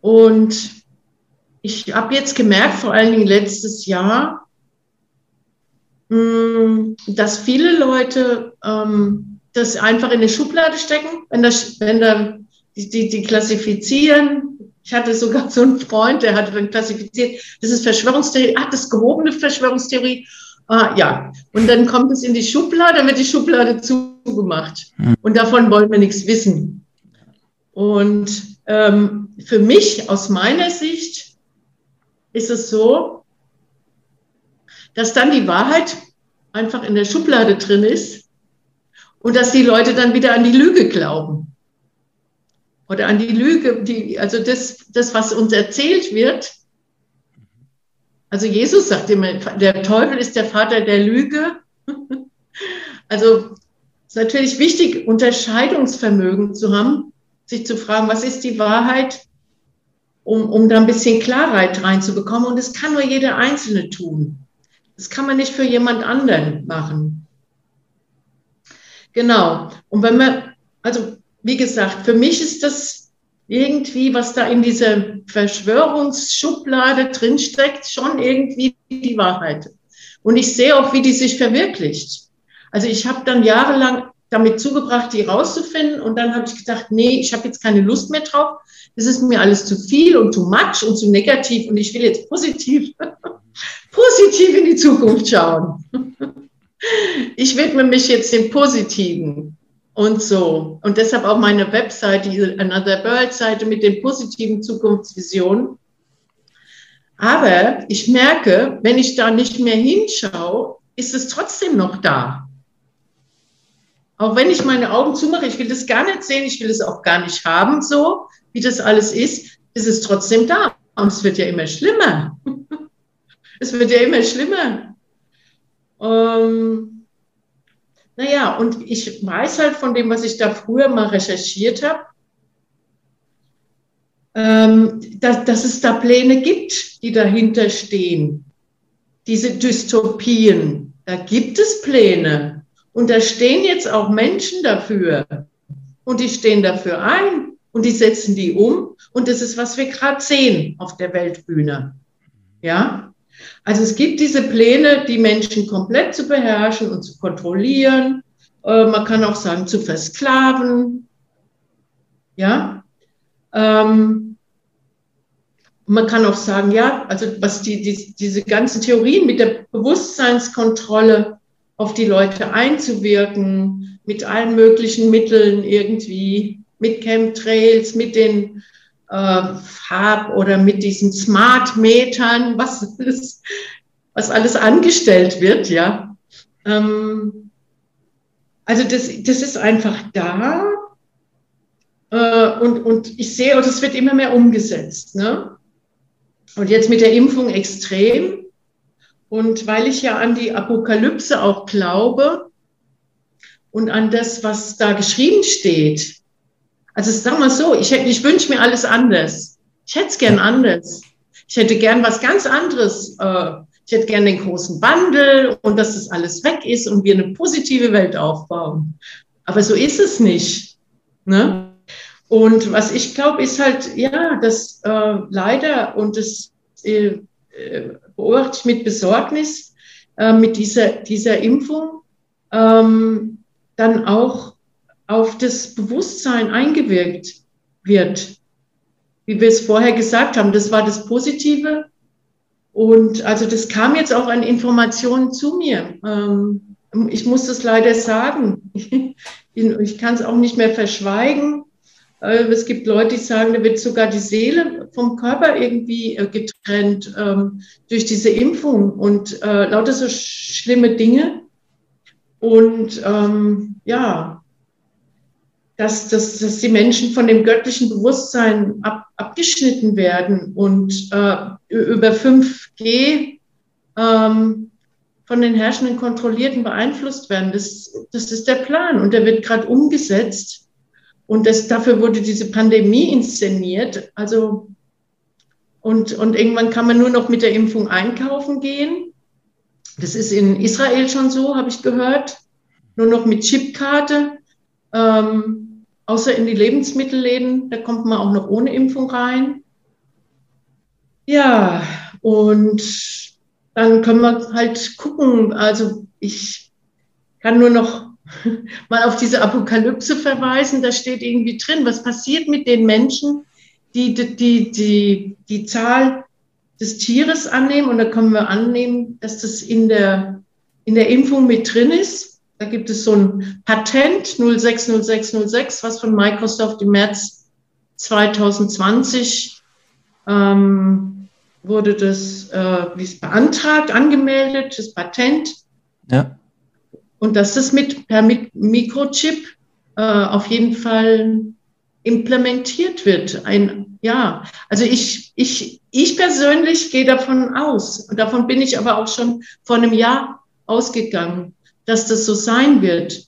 Und ich habe jetzt gemerkt, vor allen Dingen letztes Jahr, hm, dass viele Leute ähm, das einfach in eine Schublade stecken, wenn, das, wenn da die, die, die klassifizieren. Ich hatte sogar so einen Freund, der hatte dann klassifiziert, das ist Verschwörungstheorie, ach, das ist gehobene Verschwörungstheorie. Ah, ja, und dann kommt es in die Schublade, dann wird die Schublade zugemacht. Hm. Und davon wollen wir nichts wissen. Und ähm, für mich, aus meiner Sicht, ist es so, dass dann die Wahrheit einfach in der Schublade drin ist und dass die Leute dann wieder an die Lüge glauben. Oder an die Lüge, die, also das, das, was uns erzählt wird. Also Jesus sagt immer, der Teufel ist der Vater der Lüge. Also es ist natürlich wichtig, Unterscheidungsvermögen zu haben, sich zu fragen, was ist die Wahrheit, um, um da ein bisschen Klarheit reinzubekommen. Und das kann nur jeder Einzelne tun. Das kann man nicht für jemand anderen machen. Genau. Und wenn man, also wie gesagt, für mich ist das irgendwie, was da in dieser Verschwörungsschublade drinsteckt, schon irgendwie die Wahrheit. Und ich sehe auch, wie die sich verwirklicht. Also ich habe dann jahrelang damit zugebracht, die rauszufinden. Und dann habe ich gedacht, nee, ich habe jetzt keine Lust mehr drauf. Das ist mir alles zu viel und zu much und zu negativ. Und ich will jetzt positiv positiv in die Zukunft schauen. Ich widme mich jetzt dem Positiven und so. Und deshalb auch meine Webseite, die Another World Seite mit den positiven Zukunftsvisionen. Aber ich merke, wenn ich da nicht mehr hinschaue, ist es trotzdem noch da. Auch wenn ich meine Augen zumache, ich will das gar nicht sehen, ich will es auch gar nicht haben, so wie das alles ist, ist es trotzdem da. Und es wird ja immer schlimmer. Es wird ja immer schlimmer. Ähm, naja, und ich weiß halt von dem, was ich da früher mal recherchiert habe, ähm, dass, dass es da Pläne gibt, die dahinter stehen. Diese Dystopien, da gibt es Pläne. Und da stehen jetzt auch Menschen dafür. Und die stehen dafür ein und die setzen die um. Und das ist, was wir gerade sehen auf der Weltbühne. Ja, also es gibt diese Pläne, die Menschen komplett zu beherrschen und zu kontrollieren. Äh, man kann auch sagen, zu versklaven. Ja. Ähm, man kann auch sagen, ja, also was die, die, diese ganzen Theorien mit der Bewusstseinskontrolle auf die Leute einzuwirken, mit allen möglichen Mitteln irgendwie, mit Chemtrails, mit den äh, Farb- oder mit diesen Smart-Metern, was alles, was alles angestellt wird, ja. Ähm, also das, das ist einfach da. Äh, und, und ich sehe, und es wird immer mehr umgesetzt. Ne? Und jetzt mit der Impfung extrem. Und weil ich ja an die Apokalypse auch glaube und an das, was da geschrieben steht, also sag mal so, ich, ich wünsche mir alles anders. Ich hätte es gern anders. Ich hätte gern was ganz anderes. Äh, ich hätte gern den großen Wandel und dass das alles weg ist und wir eine positive Welt aufbauen. Aber so ist es nicht. Ne? Und was ich glaube, ist halt, ja, dass äh, leider, und das äh, äh, beobachte ich mit Besorgnis, äh, mit dieser, dieser Impfung, ähm, dann auch auf das Bewusstsein eingewirkt wird. Wie wir es vorher gesagt haben, das war das Positive. Und also das kam jetzt auch an Informationen zu mir. Ähm, ich muss das leider sagen. Ich kann es auch nicht mehr verschweigen. Äh, es gibt Leute, die sagen, da wird sogar die Seele vom Körper irgendwie äh, getrennt ähm, durch diese Impfung und äh, lauter so schlimme Dinge. Und ähm, ja, dass, dass, dass die Menschen von dem göttlichen Bewusstsein ab, abgeschnitten werden und äh, über 5G ähm, von den Herrschenden kontrolliert und beeinflusst werden. Das, das ist der Plan und der wird gerade umgesetzt. Und das, dafür wurde diese Pandemie inszeniert. Also, und, und irgendwann kann man nur noch mit der Impfung einkaufen gehen. Das ist in Israel schon so, habe ich gehört. Nur noch mit Chipkarte. Ähm, außer in die Lebensmittelläden, da kommt man auch noch ohne Impfung rein. Ja, und dann können wir halt gucken. Also ich kann nur noch mal auf diese Apokalypse verweisen. Da steht irgendwie drin, was passiert mit den Menschen, die die, die, die, die Zahl des Tieres annehmen. Und da können wir annehmen, dass das in der, in der Impfung mit drin ist. Da gibt es so ein Patent 060606, was von Microsoft im März 2020 ähm, wurde das äh, wie es beantragt, angemeldet, das Patent. Ja. Und dass das mit per Mikrochip äh, auf jeden Fall implementiert wird. Ein, ja, also ich, ich, ich persönlich gehe davon aus, und davon bin ich aber auch schon vor einem Jahr ausgegangen, dass das so sein wird.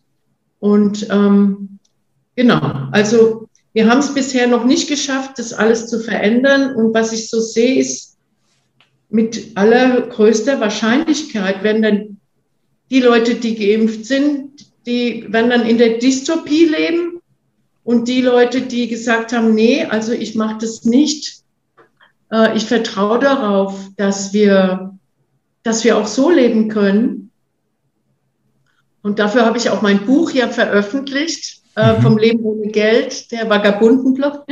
Und ähm, genau, also wir haben es bisher noch nicht geschafft, das alles zu verändern. Und was ich so sehe, ist, mit allergrößter Wahrscheinlichkeit werden dann die Leute, die geimpft sind, die werden dann in der Dystopie leben und die Leute, die gesagt haben, nee, also ich mache das nicht, äh, ich vertraue darauf, dass wir, dass wir auch so leben können. Und dafür habe ich auch mein Buch ja veröffentlicht, äh, mhm. vom Leben ohne Geld, der Vagabundenblog,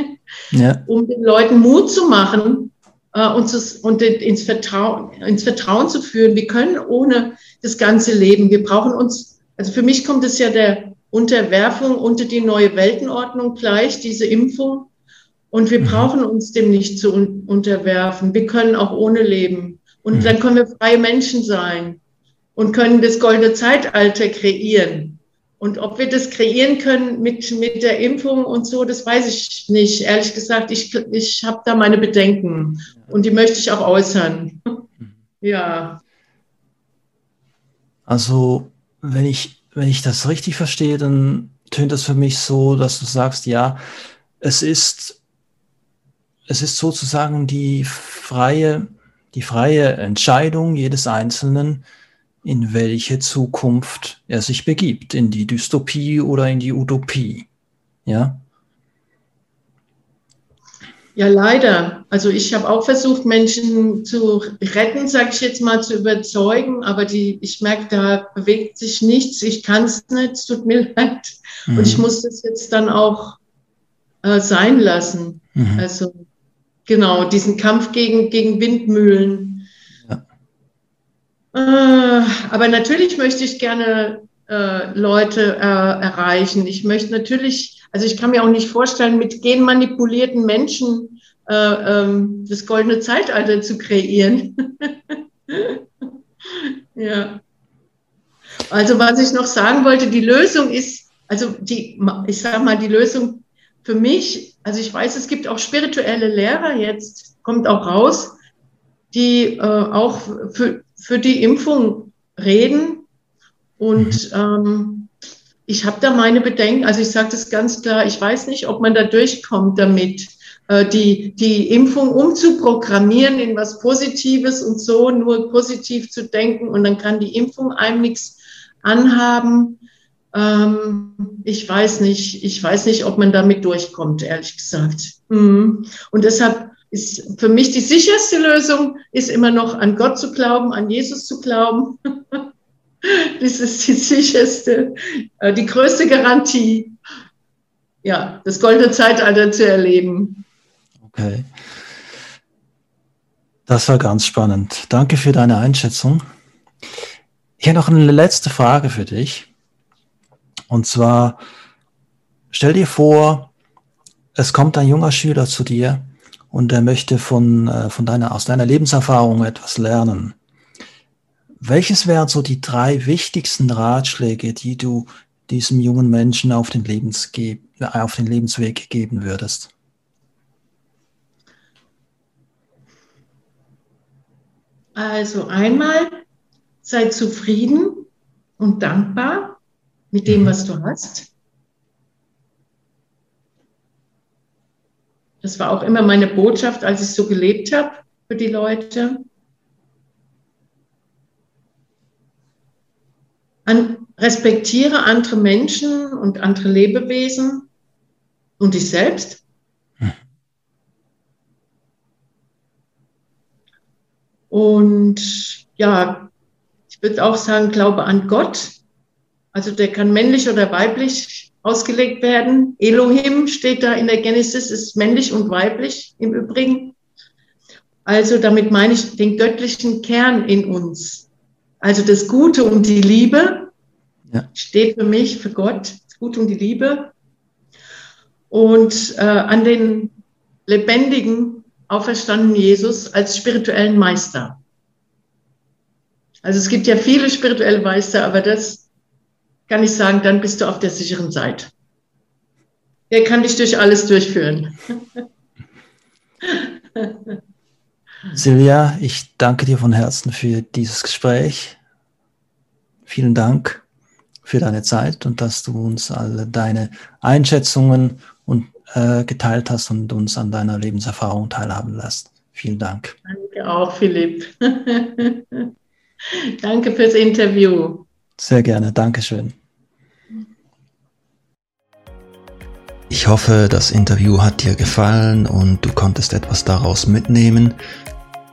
ja. um den Leuten Mut zu machen, äh, uns und ins Vertrauen, ins Vertrauen zu führen. Wir können ohne das ganze Leben. Wir brauchen uns, also für mich kommt es ja der Unterwerfung unter die neue Weltenordnung gleich, diese Impfung. Und wir mhm. brauchen uns dem nicht zu un unterwerfen. Wir können auch ohne leben. Und mhm. dann können wir freie Menschen sein und können das goldene Zeitalter kreieren. Und ob wir das kreieren können mit, mit der Impfung und so, das weiß ich nicht. Ehrlich gesagt, ich, ich habe da meine Bedenken und die möchte ich auch äußern. ja. Also, wenn ich, wenn ich das richtig verstehe, dann tönt das für mich so, dass du sagst, ja, es ist, es ist sozusagen die freie, die freie Entscheidung jedes Einzelnen, in welche Zukunft er sich begibt, in die Dystopie oder in die Utopie. Ja? Ja, leider. Also ich habe auch versucht, Menschen zu retten, sage ich jetzt mal, zu überzeugen, aber die, ich merke, da bewegt sich nichts. Ich kann es nicht, es tut mir leid. Mhm. Und ich muss das jetzt dann auch äh, sein lassen. Mhm. Also genau, diesen Kampf gegen, gegen Windmühlen aber natürlich möchte ich gerne äh, Leute äh, erreichen. Ich möchte natürlich, also ich kann mir auch nicht vorstellen, mit genmanipulierten Menschen äh, ähm, das goldene Zeitalter zu kreieren. ja. Also was ich noch sagen wollte, die Lösung ist, also die, ich sage mal, die Lösung für mich, also ich weiß, es gibt auch spirituelle Lehrer jetzt, kommt auch raus, die äh, auch für, für die Impfung reden. Und mhm. ähm, ich habe da meine Bedenken. Also ich sage das ganz klar, ich weiß nicht, ob man da durchkommt damit, äh, die, die Impfung umzuprogrammieren in was Positives und so nur positiv zu denken und dann kann die Impfung einem nichts anhaben. Ähm, ich weiß nicht, ich weiß nicht, ob man damit durchkommt, ehrlich gesagt. Mhm. Und deshalb ist für mich die sicherste Lösung, ist immer noch an Gott zu glauben, an Jesus zu glauben. das ist die sicherste, äh, die größte Garantie, ja, das goldene Zeitalter zu erleben. Okay. Das war ganz spannend. Danke für deine Einschätzung. Ich habe noch eine letzte Frage für dich. Und zwar, stell dir vor, es kommt ein junger Schüler zu dir und er möchte von, äh, von deiner, aus deiner Lebenserfahrung etwas lernen. Welches wären so die drei wichtigsten Ratschläge, die du diesem jungen Menschen auf den, Lebensge auf den Lebensweg geben würdest? Also einmal sei zufrieden und dankbar mit dem, mhm. was du hast. Das war auch immer meine Botschaft, als ich so gelebt habe für die Leute. An, respektiere andere Menschen und andere Lebewesen und dich selbst. Hm. Und ja, ich würde auch sagen, glaube an Gott. Also der kann männlich oder weiblich ausgelegt werden. Elohim steht da in der Genesis, ist männlich und weiblich im Übrigen. Also damit meine ich den göttlichen Kern in uns. Also das Gute und die Liebe ja. steht für mich, für Gott, das Gute und die Liebe. Und äh, an den lebendigen, auferstandenen Jesus als spirituellen Meister. Also es gibt ja viele spirituelle Meister, aber das kann ich sagen, dann bist du auf der sicheren Seite. Der kann dich durch alles durchführen. Silvia, ich danke dir von Herzen für dieses Gespräch. Vielen Dank für deine Zeit und dass du uns alle deine Einschätzungen und, äh, geteilt hast und uns an deiner Lebenserfahrung teilhaben lässt. Vielen Dank. Danke auch, Philipp. danke fürs Interview. Sehr gerne. Dankeschön. Ich hoffe, das Interview hat dir gefallen und du konntest etwas daraus mitnehmen.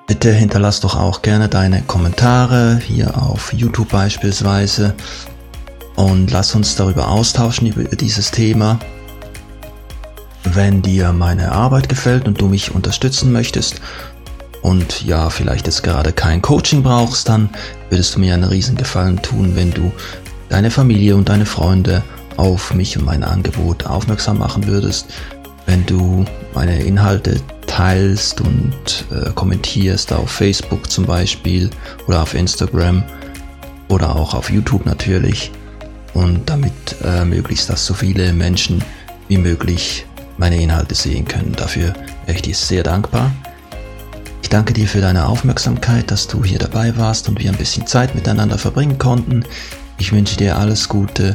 Bitte hinterlass doch auch gerne deine Kommentare hier auf YouTube beispielsweise und lass uns darüber austauschen über dieses Thema. Wenn dir meine Arbeit gefällt und du mich unterstützen möchtest und ja, vielleicht jetzt gerade kein Coaching brauchst, dann würdest du mir einen riesen Gefallen tun, wenn du deine Familie und deine Freunde auf mich und mein Angebot aufmerksam machen würdest, wenn du meine Inhalte teilst und äh, kommentierst auf Facebook zum Beispiel oder auf Instagram oder auch auf YouTube natürlich und damit äh, möglichst, dass so viele Menschen wie möglich meine Inhalte sehen können. Dafür wäre ich dir sehr dankbar. Ich danke dir für deine Aufmerksamkeit, dass du hier dabei warst und wir ein bisschen Zeit miteinander verbringen konnten. Ich wünsche dir alles Gute